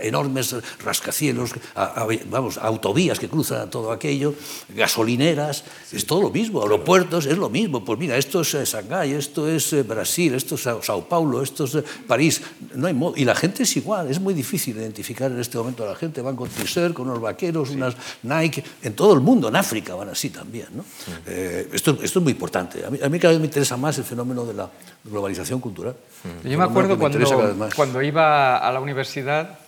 enormes, rascacielos, a, a, vamos, autovías que cruzan todo aquello, gasolineras, sí. es todo lo mismo, aeropuertos, es lo mismo. Pues mira, esto es eh, Shanghái, esto es eh, Brasil, esto es Sao Paulo, esto es eh, París. No hay modo. Y la gente es igual, es muy difícil identificar en este momento a la gente. Van con t-shirt, con unos vaqueros, sí. unas Nike, en todo el mundo, en África van así también. ¿no? Sí. Eh, esto, esto, es muy importante. A mí, a mí, cada vez me interesa más el fenómeno de la globalización cultural. Yo acuerdo cuando, cuando iba a la universidad,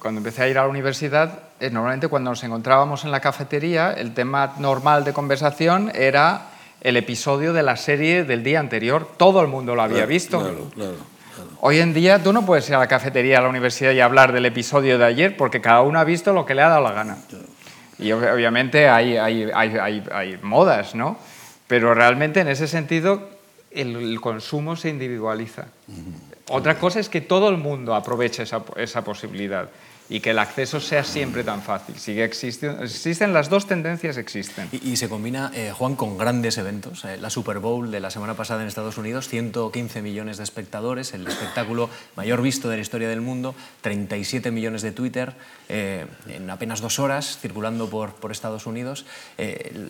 cuando empecé a ir a la universidad, eh, normalmente cuando nos encontrábamos en la cafetería, el tema normal de conversación era el episodio de la serie del día anterior. Todo el mundo lo había claro, visto. Claro, claro, Hoy en día tú no puedes ir a la cafetería a la universidad y hablar del episodio de ayer porque cada uno ha visto lo que le ha dado la gana. Y obviamente hay, hay, hay, hay modas, ¿no? Pero realmente en ese sentido el, el consumo se individualiza. Uh -huh. Otra cosa es que todo el mundo aproveche esa, esa posibilidad y que el acceso sea siempre tan fácil. Sigue existen, existen las dos tendencias existen. Y, se combina, eh, Juan, con grandes eventos. Eh, la Super Bowl de la semana pasada en Estados Unidos, 115 millones de espectadores, el espectáculo mayor visto de la historia del mundo, 37 millones de Twitter, eh, en apenas dos horas circulando por, por Estados Unidos.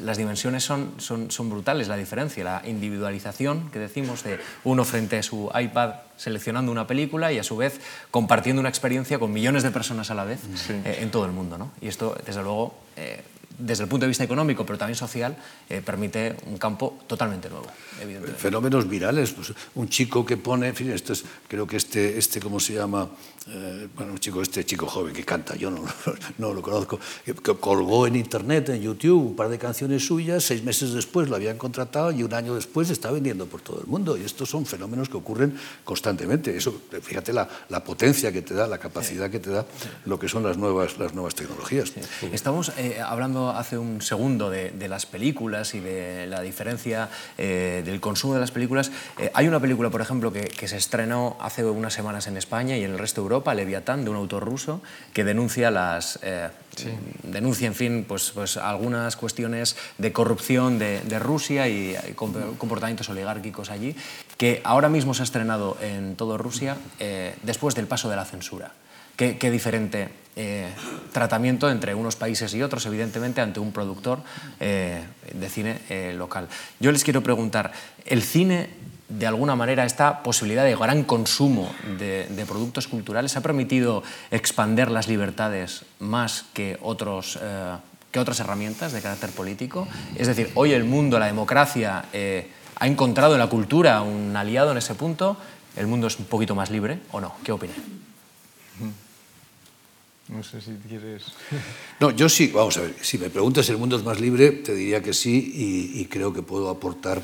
Las dimensiones son, son, son brutales, la diferencia, la individualización que decimos de uno frente a su iPad seleccionando una película y a su vez compartiendo una experiencia con millones de personas a la vez sí. eh, en todo el mundo. ¿no? Y esto, desde luego, eh, desde el punto de vista económico, pero también social, eh, permite un campo totalmente nuevo, evidentemente. Fenómenos virales, pues un chico que pone, en fin, esto es, creo que este, este, ¿cómo se llama? Eh, bueno, un chico, este chico joven que canta, yo no, no lo conozco, que colgó en internet, en YouTube, un par de canciones suyas, seis meses después lo habían contratado y un año después está vendiendo por todo el mundo. Y estos son fenómenos que ocurren constantemente. Eso, fíjate la, la potencia que te da, la capacidad que te da lo que son las nuevas, las nuevas tecnologías. Estamos eh, hablando hace un segundo de, de, las películas y de la diferencia eh, del consumo de las películas. Eh, hay una película, por ejemplo, que, que, se estrenó hace unas semanas en España y en el resto de Europa, Leviatán, de un autor ruso, que denuncia las... Eh, sí. denuncia, en fin, pues, pues, algunas cuestiones de corrupción de, de Rusia y, y, comportamientos oligárquicos allí, que ahora mismo se ha estrenado en toda Rusia después del paso de la censura. Qué, qué diferente eh, tratamiento entre unos países y otros, evidentemente, ante un productor eh, de cine eh, local. Yo les quiero preguntar, ¿el cine de alguna manera esta posibilidad de gran consumo de, productos culturales ha permitido expander las libertades más que, otros, que otras herramientas de carácter político. Es decir, hoy el mundo, la democracia, ha encontrado en la cultura un aliado en ese punto. ¿El mundo es un poquito más libre o no? ¿Qué opina? No sé si quieres... No, yo sí, vamos a ver, si me preguntas el mundo es más libre, te diría que sí y, y creo que puedo aportar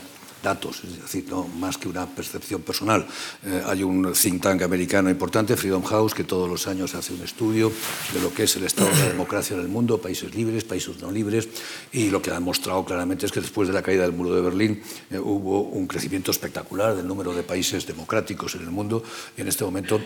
datos, es decir, no más que una percepción personal. Eh, hay un think tank americano importante, Freedom House, que todos los años hace un estudio de lo que es el estado de la democracia en el mundo, países libres, países no libres, y lo que ha demostrado claramente es que después de la caída del muro de Berlín eh, hubo un crecimiento espectacular del número de países democráticos en el mundo, y en este momento, eh,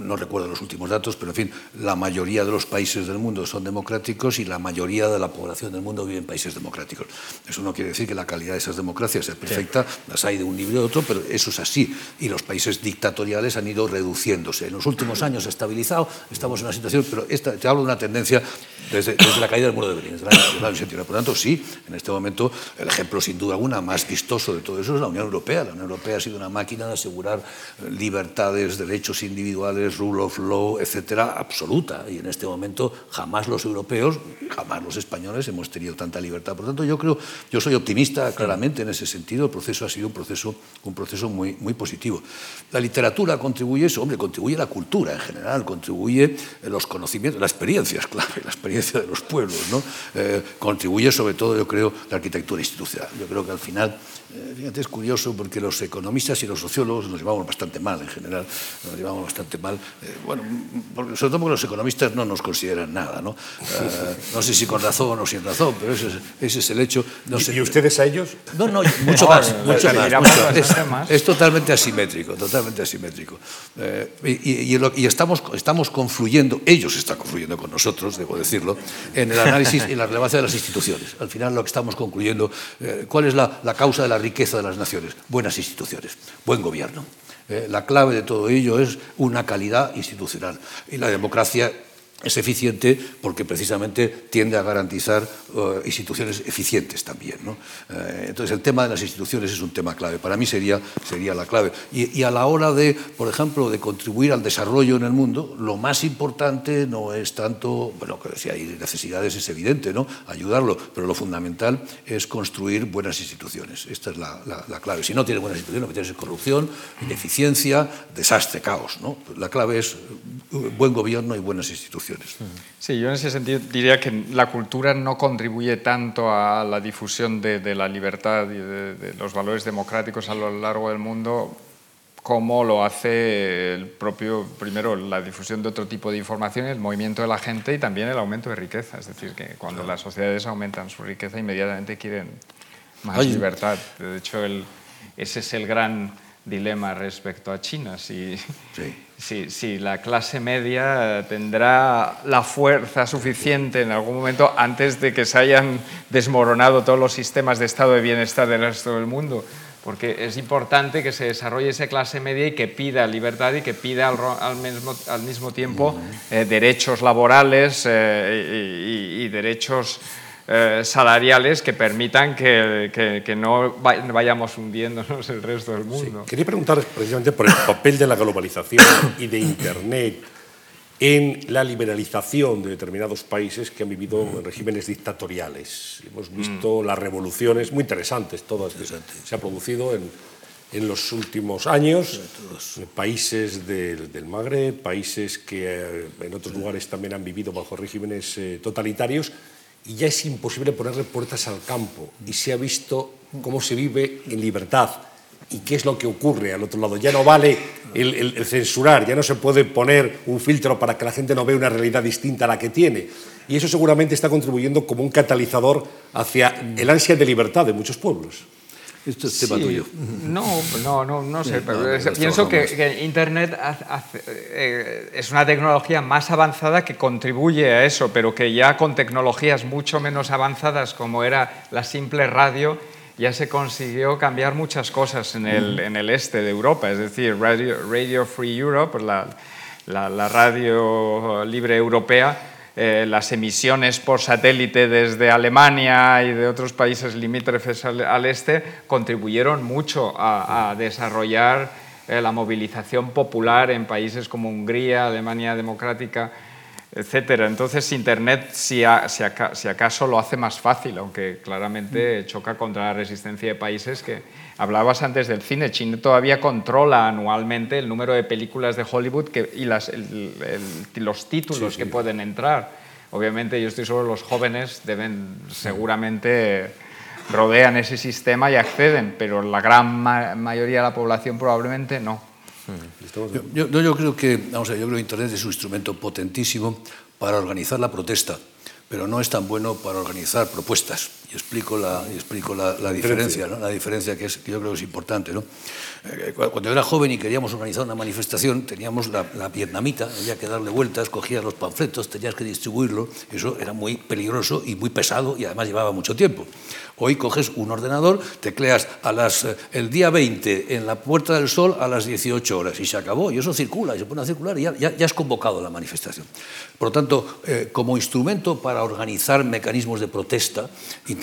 no recuerdo los últimos datos, pero en fin, la mayoría de los países del mundo son democráticos y la mayoría de la población del mundo vive en países democráticos. Eso no quiere decir que la calidad de esas democracias perfecta, las hay de un nivel de otro, pero eso es así. Y los países dictatoriales han ido reduciéndose. En los últimos años ha estabilizado, estamos en una situación, pero esta, te hablo de una tendencia desde, la caída del muro de Berlín, desde 79. Por tanto, sí, en este momento el ejemplo sin duda alguna más vistoso de todo eso es la Unión Europea. La Unión Europea ha sido una máquina de asegurar libertades, derechos individuales, rule of law, etcétera, absoluta. Y en este momento jamás los europeos, jamás los españoles hemos tenido tanta libertad. Por lo tanto, yo creo, yo soy optimista claramente en ese sentido el proceso ha sido un proceso, un proceso muy, muy positivo. La literatura contribuye eso, hombre, contribuye la cultura en general, contribuye los conocimientos, la experiencia es clave, la experiencia de los pueblos, ¿no? Eh, contribuye sobre todo, yo creo, la arquitectura institucional. Yo creo que al final eh, fíjate, es curioso porque los economistas y los sociólogos nos llevamos bastante mal en general, nos llevamos bastante mal, eh, bueno, sobre todo porque los economistas no nos consideran nada, ¿no? Eh, no sé si con razón o sin razón, pero ese es, ese es el hecho. No ¿Y, ustedes a ellos? No, no, mucho más, mucho más. Es, totalmente asimétrico, totalmente asimétrico. y, y, estamos, estamos confluyendo, ellos están confluyendo con nosotros, debo decirlo, en el análisis y la relevancia de las instituciones. Al final lo que estamos concluyendo, ¿cuál es la, la causa de la riqueza de las naciones, buenas instituciones, buen gobierno. Eh, la clave de todo ello es una calidad institucional. Y la democracia es eficiente porque precisamente tiende a garantizar eh, instituciones eficientes también. Eh, entonces el tema de las instituciones es un tema clave. Para mí sería, sería la clave. Y, a la hora de, por ejemplo, de contribuir al desarrollo en el mundo, lo más importante no es tanto, bueno, que si hay necesidades es evidente, ¿no? ayudarlo, pero lo fundamental es construir buenas instituciones. Esta es la, clave. Si no tienes buenas instituciones, lo que tienes es corrupción, ineficiencia, desastre, caos. ¿no? La clave es eh, buen gobierno y buenas instituciones. Sí, yo en ese sentido diría que la cultura no contribuye tanto a la difusión de, la libertad y de, los valores democráticos a lo largo del mundo como lo hace el propio, primero, la difusión de otro tipo de información, el movimiento de la gente y también el aumento de riqueza. Es decir, que cuando las sociedades aumentan su riqueza, inmediatamente quieren más libertad. De hecho, ese es el gran dilema respecto a China. Si, si, la clase media tendrá la fuerza suficiente en algún momento antes de que se hayan desmoronado todos los sistemas de estado de bienestar del resto del mundo. Porque es importante que se desarrolle esa clase media y que pida libertad y que pida al, mismo, al mismo, tiempo eh, derechos laborales eh, y derechos eh, salariales que permitan que, que, no vayamos hundiéndonos el resto del mundo. Quería preguntar precisamente por el papel de la globalización y de Internet en la liberalización de determinados países que han vivido en regímenes dictatoriales. Hemos visto mm. las revoluciones muy interesantes, todas que se han producido en, en los últimos años, en países del, del, Magreb, países que eh, en otros lugares también han vivido bajo regímenes eh, totalitarios y ya es imposible ponerle puertas al campo y se ha visto cómo se vive en libertad y qué es lo que ocurre al otro lado. Ya no vale el, censurar, ya no se puede poner un filtro para que la gente no vea una realidad distinta a la que tiene. Y eso seguramente está contribuyendo como un catalizador hacia el ansia de libertad de muchos pueblos. Esto es tema tuyo. No, no, no, no sé, pero pienso que, Internet eh, es una tecnología más avanzada que contribuye a eso, pero que ya con tecnologías mucho menos avanzadas como era la simple radio, ya se consiguió cambiar muchas cosas en el, en el este de Europa, es decir, Radio, radio Free Europe, la, la, la radio libre europea, eh, las emisiones por satélite desde Alemania y de otros países limítrofes al, este contribuyeron mucho a, desarrollar eh, la movilización popular en países como Hungría, Alemania Democrática, etc. Entonces, Internet, si, si acaso, lo hace más fácil, aunque claramente choca contra la resistencia de países que, Hablabas antes del cine. China todavía controla anualmente el número de películas de Hollywood y los títulos que pueden entrar. Obviamente, yo estoy seguro los jóvenes deben seguramente rodean ese sistema y acceden, pero la gran mayoría de la población probablemente no. Yo, yo, creo que, vamos a yo creo que Internet es un instrumento potentísimo para organizar la protesta, pero no es tan bueno para organizar propuestas explico la, explico la, diferencia, ¿no? la diferencia que, es, que yo creo que es importante. ¿no? Eh, cuando yo era joven y queríamos organizar una manifestación, teníamos la, vietnamita, había que darle vueltas, cogías los panfletos, tenías que distribuirlo, eso era muy peligroso y muy pesado y además llevaba mucho tiempo. Hoy coges un ordenador, tecleas a las, eh, el día 20 en la Puerta del Sol a las 18 horas y se acabó, y eso circula, y se pone a circular y ya, ya, has convocado la manifestación. Por lo tanto, eh, como instrumento para organizar mecanismos de protesta,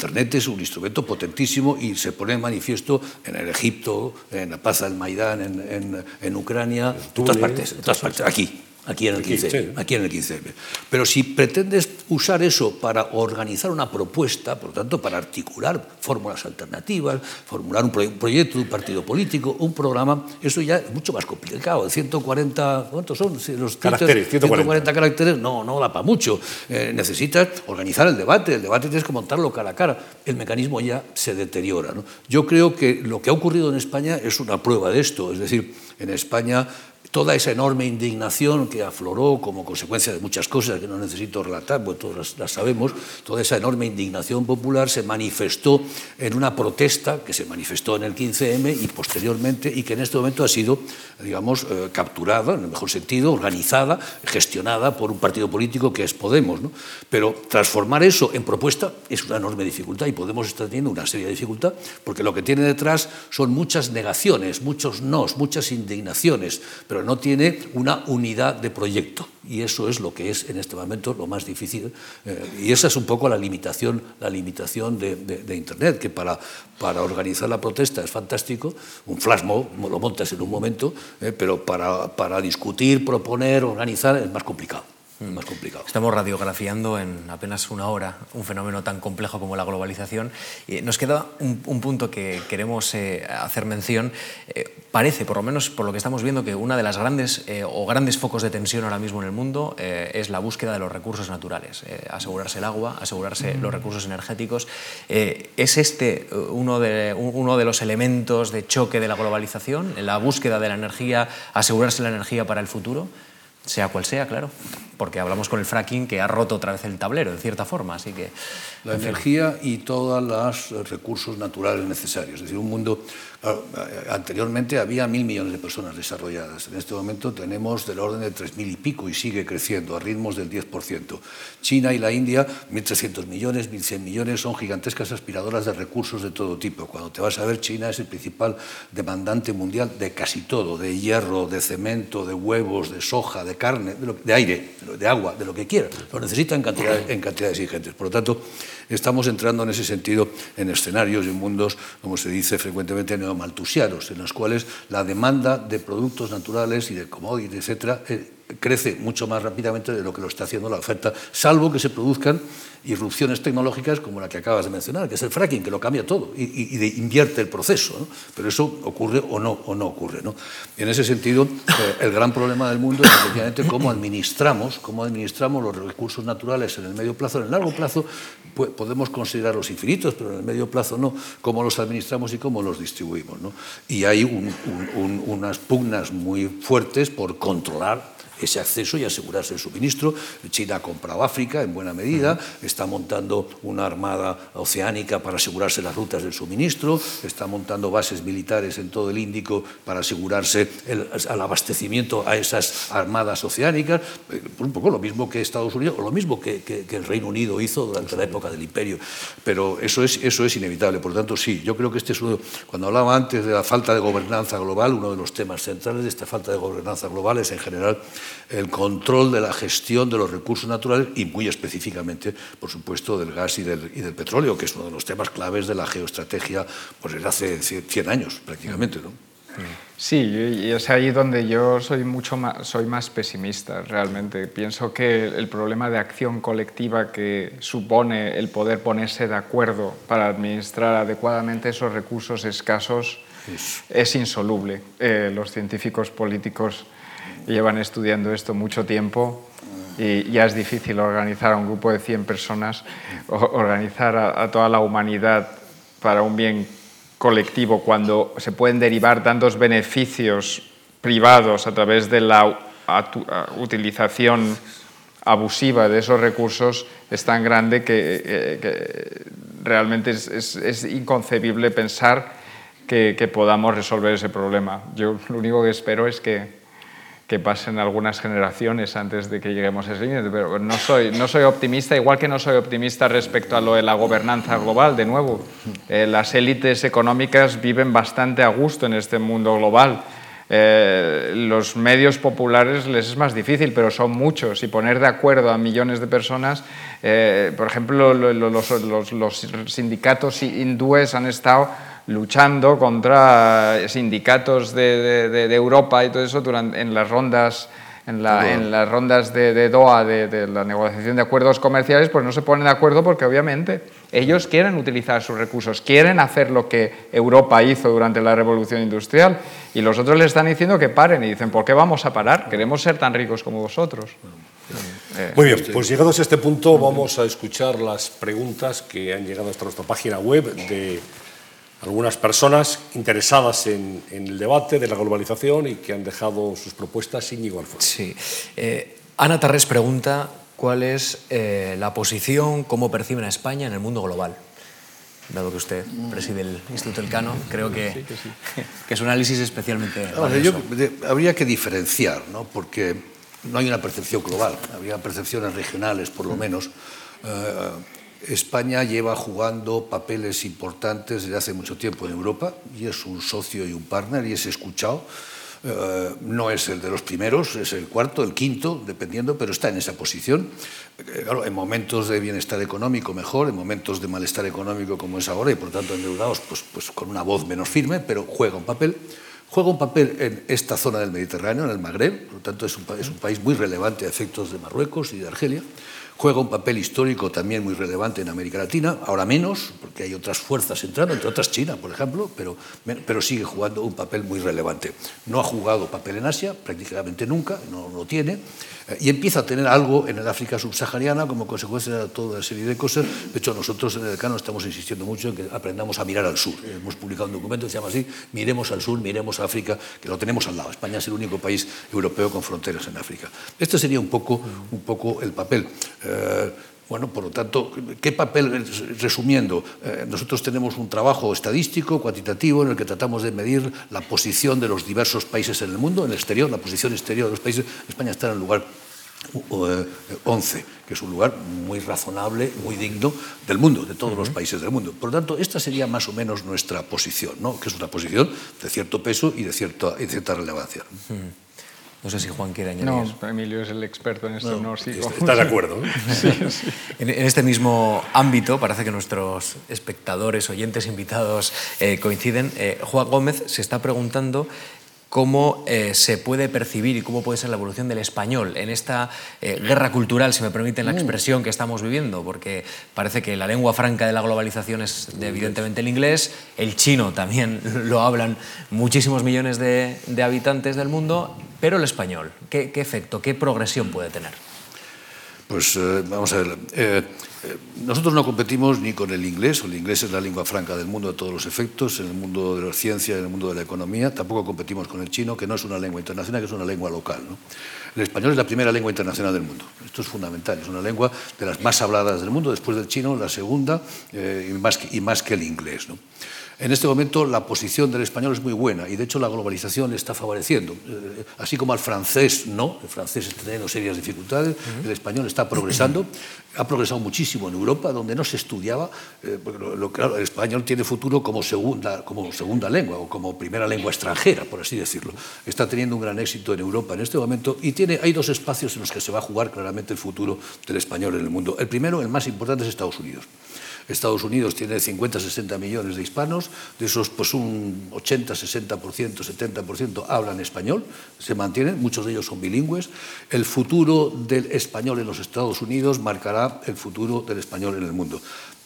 Internet es un instrumento potentísimo y se pone en manifiesto en el Egipto, en la Plaza del Maidán, en, en Ucrania, en todas partes, en todas partes, aquí aquí en el 15, aquí en el 15 Pero si pretendes usar eso para organizar una propuesta, por lo tanto, para articular fórmulas alternativas, formular un, proyecto de un partido político, un programa, eso ya es mucho más complicado. 140, ¿cuántos son? Los caracteres, 140. caracteres, no, no da para mucho. Eh, necesitas organizar el debate, el debate tienes que montarlo cara a cara. El mecanismo ya se deteriora. Yo creo que lo que ha ocurrido en España es una prueba de esto. Es decir, en España toda esa enorme indignación que afloró como consecuencia de muchas cosas que no necesito relatar, pues todas las, sabemos, toda esa enorme indignación popular se manifestó en una protesta que se manifestó en el 15M y posteriormente y que en este momento ha sido, digamos, eh, capturada, en el mejor sentido, organizada, gestionada por un partido político que es Podemos. ¿no? Pero transformar eso en propuesta es una enorme dificultad y Podemos está teniendo una seria dificultad porque lo que tiene detrás son muchas negaciones, muchos nos, muchas indignaciones, pero no tiene una unidad de proyecto. Y eso es lo que es en este momento lo más difícil. Eh, y esa es un poco la limitación, la limitación de, Internet, que para, para organizar la protesta es fantástico, un flash lo montas en un momento, eh, pero para, para discutir, proponer, organizar es más complicado más complicado. Estamos radiografiando en apenas una hora un fenómeno tan complejo como la globalización. Y nos queda un, punto que queremos eh, hacer mención. Eh, parece, por lo menos por lo que estamos viendo, que una de las grandes eh, o grandes focos de tensión ahora mismo en el mundo es la búsqueda de los recursos naturales. asegurarse el agua, asegurarse los recursos energéticos. ¿Es este uno de, uno de los elementos de choque de la globalización? La búsqueda de la energía, asegurarse la energía para el futuro sea cual sea, claro, porque hablamos con el fracking que ha roto otra vez el tablero, de cierta forma, así que... La energía y todos los recursos naturales necesarios, es decir, un mundo eh, anteriormente había mil millones de personas desarrolladas. En este momento tenemos del orden de tres mil y pico y sigue creciendo a ritmos del 10%. China y la India, 1.300 millones, 1.100 millones, son gigantescas aspiradoras de recursos de todo tipo. Cuando te vas a ver, China es el principal demandante mundial de casi todo, de hierro, de cemento, de huevos, de soja, de carne, de, aire, de agua, de lo que quiera. Lo necesita en, cantidad, en cantidades ingentes. Por lo tanto, estamos entrando en ese sentido en escenarios y en mundos, como se dice frecuentemente, neomaltusianos, en los cuales la demanda de productos naturales y de commodities, etcétera, eh, crece mucho más rápidamente de lo que lo está haciendo la oferta, salvo que se produzcan irrupciones tecnológicas como la que acabas de mencionar, que es el fracking, que lo cambia todo y, invierte el proceso. Pero eso ocurre o no, o no ocurre. en ese sentido, eh, el gran problema del mundo es efectivamente cómo administramos, cómo administramos los recursos naturales en el medio plazo. En el largo plazo podemos considerarlos infinitos, pero en el medio plazo no, cómo los administramos y cómo los distribuimos. Y hay unas pugnas muy fuertes por controlar ese acceso y asegurarse el suministro. China ha comprado África en buena medida, está montando una armada oceánica para asegurarse las rutas del suministro, está montando bases militares en todo el Índico para asegurarse el, abastecimiento a esas armadas oceánicas, eh, un poco lo mismo que Estados Unidos, o lo mismo que, el Reino Unido hizo durante la época del Imperio. Pero eso es, eso es inevitable. Por lo tanto, sí, yo creo que este es uno, cuando hablaba antes de la falta de gobernanza global, uno de los temas centrales de esta falta de gobernanza global es en general el control de la gestión de los recursos naturales y muy específicamente, por supuesto, del gas y del, y del petróleo, que es uno de los temas claves de la geoestrategia pues, desde hace 100 años prácticamente. ¿no? Sí, y es ahí donde yo soy mucho más, soy más pesimista realmente. Pienso que el problema de acción colectiva que supone el poder ponerse de acuerdo para administrar adecuadamente esos recursos escasos es insoluble. Eh, los científicos políticos llevan estudiando esto mucho tiempo y ya es difícil organizar a un grupo de 100 personas, organizar a, a toda la humanidad para un bien colectivo cuando se pueden derivar tantos beneficios privados a través de la utilización abusiva de esos recursos es tan grande que, realmente es, inconcebible pensar que, que, podamos resolver ese problema. Yo lo único que espero es que, que pasen algunas generaciones antes de que lleguemos a ese límite, pero no soy, no soy optimista, igual que no soy optimista respecto a lo de la gobernanza global, de nuevo. Eh, las élites económicas viven bastante a gusto en este mundo global. Eh, los medios populares les es más difícil, pero son muchos y poner de acuerdo a millones de personas, eh, por ejemplo, los, sindicatos hindúes han estado luchando contra sindicatos de, de, Europa y todo eso durante, en las rondas en, la, en las rondas de, de Doha de, la negociación de acuerdos comerciales, pues no se ponen de acuerdo porque obviamente ellos quieren utilizar sus recursos, quieren hacer lo que Europa hizo durante la revolución industrial y los otros les están diciendo que paren y dicen, ¿por qué vamos a parar? Queremos ser tan ricos como vosotros. Muy bien, pues llegados a este punto vamos a escuchar las preguntas que han llegado hasta nuestra página web de algunas personas interesadas en, el debate de la globalización y que han dejado sus propuestas sin igual forma. Sí. Eh, Ana Tarrés pregunta cuál es eh, la posición, cómo perciben a España en el mundo global. Dado que usted preside el Instituto Elcano, creo que, que, es un análisis especialmente. habría que diferenciar, ¿no? porque no hay una percepción global, habría percepciones regionales, por lo menos. Eh, España lleva jugando papeles importantes desde hace mucho tiempo en Europa y es un socio y un partner y es escuchado. Eh, no es el de los primeros, es el cuarto, el quinto, dependiendo, pero está en esa posición. Eh, claro, en momentos de bienestar económico mejor, en momentos de malestar económico como es ahora y por tanto endeudados, pues, pues con una voz menos firme, pero juega un papel. Juega un papel en esta zona del Mediterráneo, en el Magreb, por lo tanto es un, es un país muy relevante a efectos de Marruecos y de Argelia. Juega un papel histórico también muy relevante en América Latina, ahora menos, porque hay otras fuerzas entrando, entre otras China, por ejemplo, pero, pero sigue jugando un papel muy relevante. No ha jugado papel en Asia, prácticamente nunca, no lo tiene y empieza a tener algo en el África subsahariana como consecuencia de toda una serie de cosas. De hecho, nosotros en el Decano estamos insistiendo mucho en que aprendamos a mirar al sur. Hemos publicado un documento que se llama así, miremos al sur, miremos a África, que lo tenemos al lado. España es el único país europeo con fronteras en África. Este sería un poco, un poco el papel. Eh, bueno, por lo tanto, ¿qué papel, resumiendo, eh, nosotros tenemos un trabajo estadístico, cuantitativo, en el que tratamos de medir la posición de los diversos países en el mundo, en el exterior, la posición exterior de los países. España está en el lugar 11, eh, que es un lugar muy razonable, muy digno del mundo, de todos los países del mundo. Por lo tanto, esta sería más o menos nuestra posición, ¿no? que es una posición de cierto peso y de cierta, de cierta relevancia. No sé si Juan quiere añadir. No, Emilio es el experto en esto, no, Está de acuerdo. sí, sí. En, este mismo ámbito, parece que nuestros espectadores, oyentes, invitados eh, coinciden. Eh, Juan Gómez se está preguntando cómo eh, se puede percibir y cómo puede ser la evolución del español en esta guerra cultural, si me permiten la mm. expresión que estamos viviendo, porque parece que la lengua franca de la globalización es evidentemente el inglés, el chino también lo hablan muchísimos millones de, de habitantes del mundo pero el español, ¿qué, efecto, qué progresión puede tener? Pues eh, vamos a ver. Eh, eh, nosotros no competimos ni con el inglés, el inglés es la lengua franca del mundo de todos los efectos, en el mundo de la ciencia, en el mundo de la economía. Tampoco competimos con el chino, que no es una lengua internacional, que es una lengua local. El español es la primera lengua internacional del mundo. Esto es fundamental. Es una lengua de las más habladas del mundo, después del chino, la segunda, y, más que, y, más que, el inglés. ¿no? En este momento la posición del español es muy buena y de hecho la globalización le está favoreciendo. Eh, así como al francés no, el francés está teniendo serias dificultades, el español está progresando, ha progresado muchísimo en Europa, donde no se estudiaba, eh, lo, claro, el español tiene futuro como segunda, como segunda lengua o como primera lengua extranjera, por así decirlo. Está teniendo un gran éxito en Europa en este momento y tiene, hay dos espacios en los que se va a jugar claramente el futuro del español en el mundo. El primero, el más importante, es Estados Unidos. Estados Unidos tiene 50, 60 millones de hispanos, de esos pues un 80, 60%, 70% hablan español, se mantienen, muchos de ellos son bilingües. El futuro del español en los Estados Unidos marcará el futuro del español en el mundo.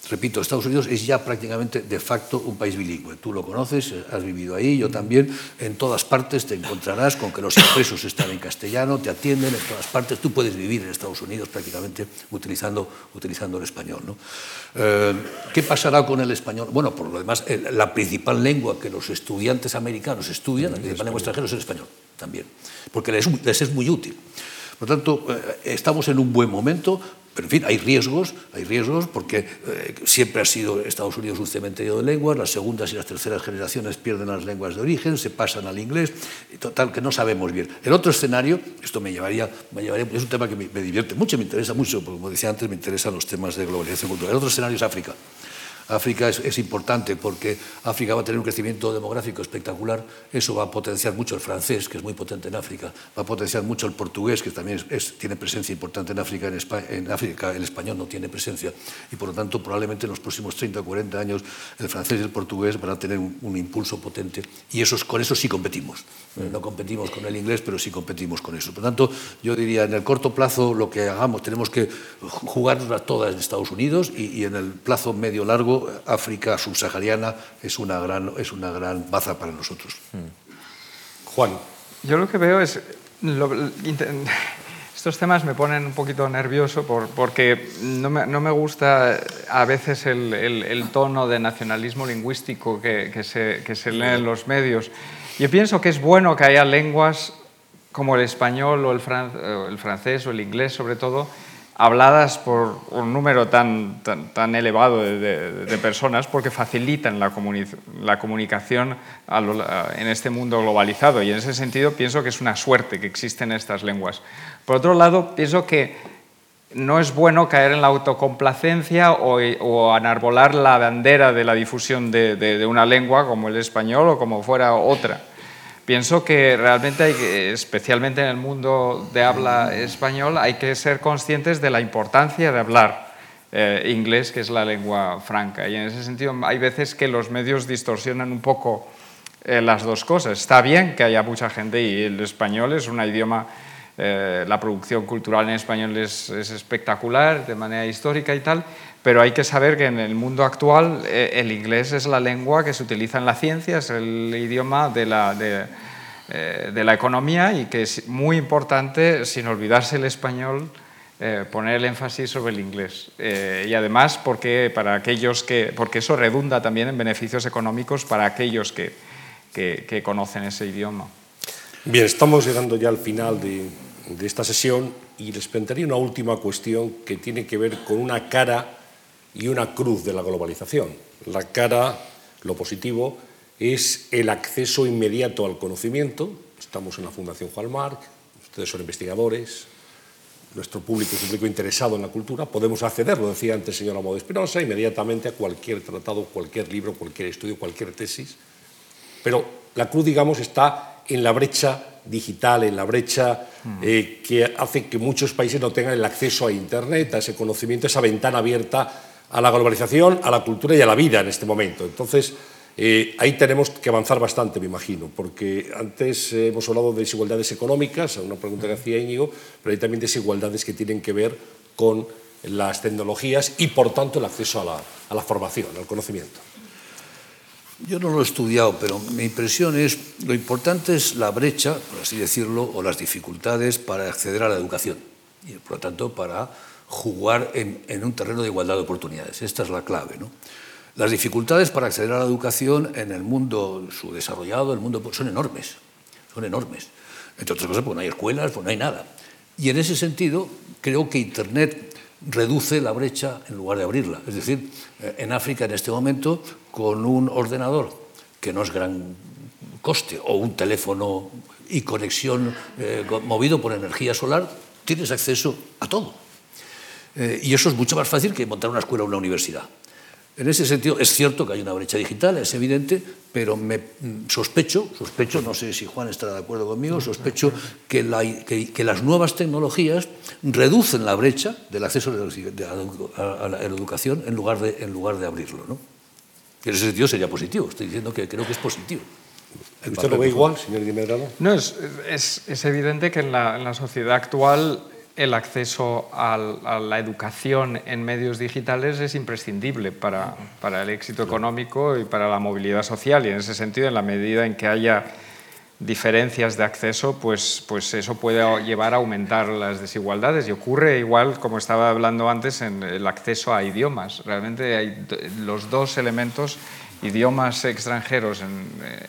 Repito, Estados Unidos es ya prácticamente de facto un país bilingüe. Tú lo conoces, has vivido ahí, yo también. En todas partes te encontrarás con que los impresos están en castellano, te atienden en todas partes. Tú puedes vivir en Estados Unidos prácticamente utilizando, utilizando el español. ¿no? Eh, ¿Qué pasará con el español? Bueno, por lo demás, la principal lengua que los estudiantes americanos estudian, la principal lengua extranjera, es el español también, porque les, les es muy útil. Por tanto, eh, estamos en un buen momento pero en fin, hay riesgos, hay riesgos porque eh, siempre ha sido Estados Unidos un cementerio de lenguas, las segundas y las terceras generaciones pierden las lenguas de origen, se pasan al inglés, total que no sabemos bien. El otro escenario, esto me llevaría, me llevaría es un tema que me, me divierte mucho, me interesa mucho, porque como decía antes, me interesan los temas de globalización cultural. El otro escenario es África. África es, importante porque África va a tener un crecimiento demográfico espectacular, eso va a potenciar mucho el francés, que es muy potente en África, va a potenciar mucho el portugués, que también tiene presencia importante en África, en, África. El español no tiene presencia, y por lo tanto probablemente en los próximos 30 o 40 años el francés y el portugués van a tener un, impulso potente, y con eso sí competimos. No competimos con el inglés, pero sí competimos con eso. Por lo tanto, yo diría, en el corto plazo lo que hagamos, tenemos que jugarnos todas en Estados Unidos y en el plazo medio-largo África subsahariana es una gran, es una gran baza para nosotros. Juan. Yo lo que veo es... estos temas me ponen un poquito nervioso porque no me, gusta a veces el, tono de nacionalismo lingüístico que, se, que se lee en los medios. Yo pienso que es bueno que haya lenguas como el español o el, el francés o el inglés sobre todo, habladas por un número tan, tan, elevado de, personas porque facilitan la, la comunicación en este mundo globalizado y en ese sentido pienso que es una suerte que existen estas lenguas. Por otro lado, pienso que no es bueno caer en la autocomplacencia o, o enarbolar la bandera de la difusión de una lengua como el español o como fuera otra Pienso que realmente, hay especialmente en el mundo de habla español, hay que ser conscientes de la importancia de hablar eh, inglés, que es la lengua franca. Y en ese sentido, hay veces que los medios distorsionan un poco eh, las dos cosas. Está bien que haya mucha gente y el español es un idioma, eh, la producción cultural en español es, es espectacular de manera histórica y tal, pero hay que saber que en el mundo actual eh, el inglés es la lengua que se utiliza en la ciencia, es el idioma de la, de, eh, la economía y que es muy importante, sin olvidarse el español, eh, poner el énfasis sobre el inglés. y además porque, para aquellos que, porque eso redunda también en beneficios económicos para aquellos que, que, que conocen ese idioma. Bien, estamos llegando ya al final de, de esta sesión y les plantearía una última cuestión que tiene que ver con una cara y una cruz de la globalización. La cara, lo positivo, es el acceso inmediato al conocimiento. Estamos en la Fundación Juan Marc, ustedes son investigadores, nuestro público es un público interesado en la cultura, podemos acceder, lo decía antes el señor Amado Espinosa, inmediatamente a cualquier tratado, cualquier libro, cualquier estudio, cualquier tesis. Pero la cruz, digamos, está en la brecha digital, en la brecha eh, que hace que muchos países no tengan el acceso a Internet, a ese conocimiento, a esa ventana abierta a la globalización, a la cultura y a la vida en este momento. Entonces, eh, ahí tenemos que avanzar bastante, me imagino, porque antes eh, hemos hablado de desigualdades económicas, una pregunta que hacía Íñigo, pero hay también desigualdades que tienen que ver con las tecnologías y, por tanto, el acceso a la, a la formación, al conocimiento. Yo no lo he estudiado, pero mi impresión es lo importante es la brecha, por así decirlo, o las dificultades para acceder a la educación y, por lo tanto, para jugar en, un terreno de igualdad de oportunidades. Esta es la clave. ¿no? Las dificultades para acceder a la educación en el mundo subdesarrollado, el mundo son enormes, son enormes. Entre otras cosas, pues no hay escuelas, pues no hay nada. Y en ese sentido, creo que Internet reduce la brecha en lugar de abrirla. Es decir, eh, en África en este momento, con un ordenador que no es gran coste, o un teléfono y conexión eh, movido por energía solar, tienes acceso a todo. Eh, y eso es mucho más fácil que montar una escuela o una universidad. En ese sentido, es cierto que hay una brecha digital, es evidente, pero me mm, sospecho, sospecho, no sé si Juan estará de acuerdo conmigo, sospecho que, que, las nuevas tecnologías reducen la brecha del acceso a la educación en lugar de, en lugar de abrirlo. ¿no? En ese sentido sería positivo, estoy diciendo que creo que es positivo. ¿Usted lo ve igual, señor Medrano? No, es, es, es, evidente que en la, en la sociedad actual el acceso a la educación en medios digitales es imprescindible para, para, el éxito económico y para la movilidad social. Y en ese sentido, en la medida en que haya diferencias de acceso, pues, pues eso puede llevar a aumentar las desigualdades. Y ocurre igual, como estaba hablando antes, en el acceso a idiomas. Realmente hay los dos elementos idiomas extranjeros eh,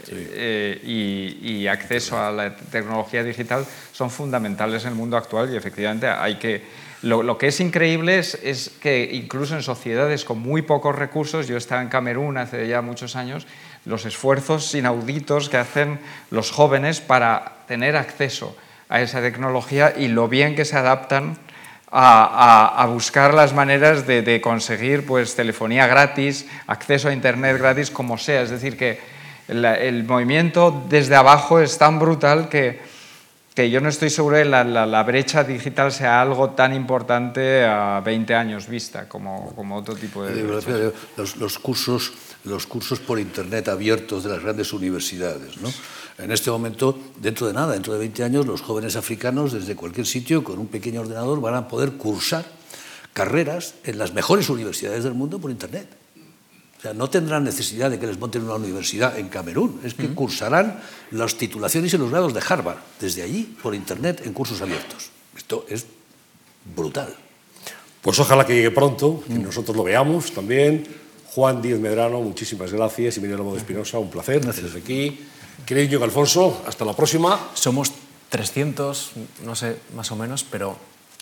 eh, y, acceso a la tecnología digital son fundamentales en el mundo actual y efectivamente hay que... Lo, que es increíble es, es, que incluso en sociedades con muy pocos recursos, yo estaba en Camerún hace ya muchos años, los esfuerzos inauditos que hacen los jóvenes para tener acceso a esa tecnología y lo bien que se adaptan a, buscar las maneras de, conseguir pues, telefonía gratis, acceso a Internet gratis, como sea. Es decir, que el movimiento desde abajo es tan brutal que, que yo no estoy seguro de que la, brecha digital sea algo tan importante a 20 años vista como, como otro tipo de... Los, los, cursos, los cursos por Internet abiertos de las grandes universidades, ¿no? En este momento, dentro de nada, dentro de 20 años, los jóvenes africanos desde cualquier sitio con un pequeño ordenador van a poder cursar carreras en las mejores universidades del mundo por Internet. O sea, no tendrán necesidad de que les monten una universidad en Camerún, es que cursarán las titulaciones y los grados de Harvard desde allí, por Internet, en cursos abiertos. Esto es brutal. Pues ojalá que llegue pronto, que nosotros lo veamos también. Juan Díaz Medrano, muchísimas gracias. Y Miguel Lobo de Espinosa, un placer. Gracias. aquí. Querido Alfonso, hasta la próxima. Somos 300, no sé, más o menos, pero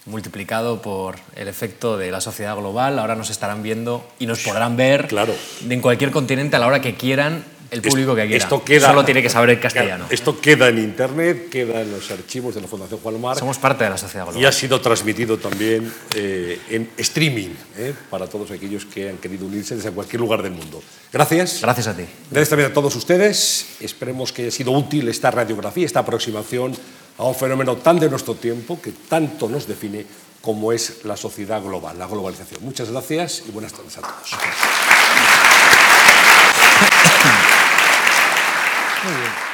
multiplicado por el efecto de la sociedad global. Ahora nos estarán viendo y nos podrán ver claro. en cualquier continente a la hora que quieran el público que quiera. Esto queda, Solo tiene que saber el castellano. Esto queda en Internet, queda en los archivos de la Fundación Juan Mar. Somos parte de la sociedad global. Y ha sido transmitido también eh, en streaming eh, para todos aquellos que han querido unirse desde cualquier lugar del mundo. Gracias. Gracias a ti. Gracias también a todos ustedes. Esperemos que haya sido útil esta radiografía, esta aproximación a un fenómeno tan de nuestro tiempo que tanto nos define como es la sociedad global, la globalización. Muchas gracias y buenas tardes a todos. Oh.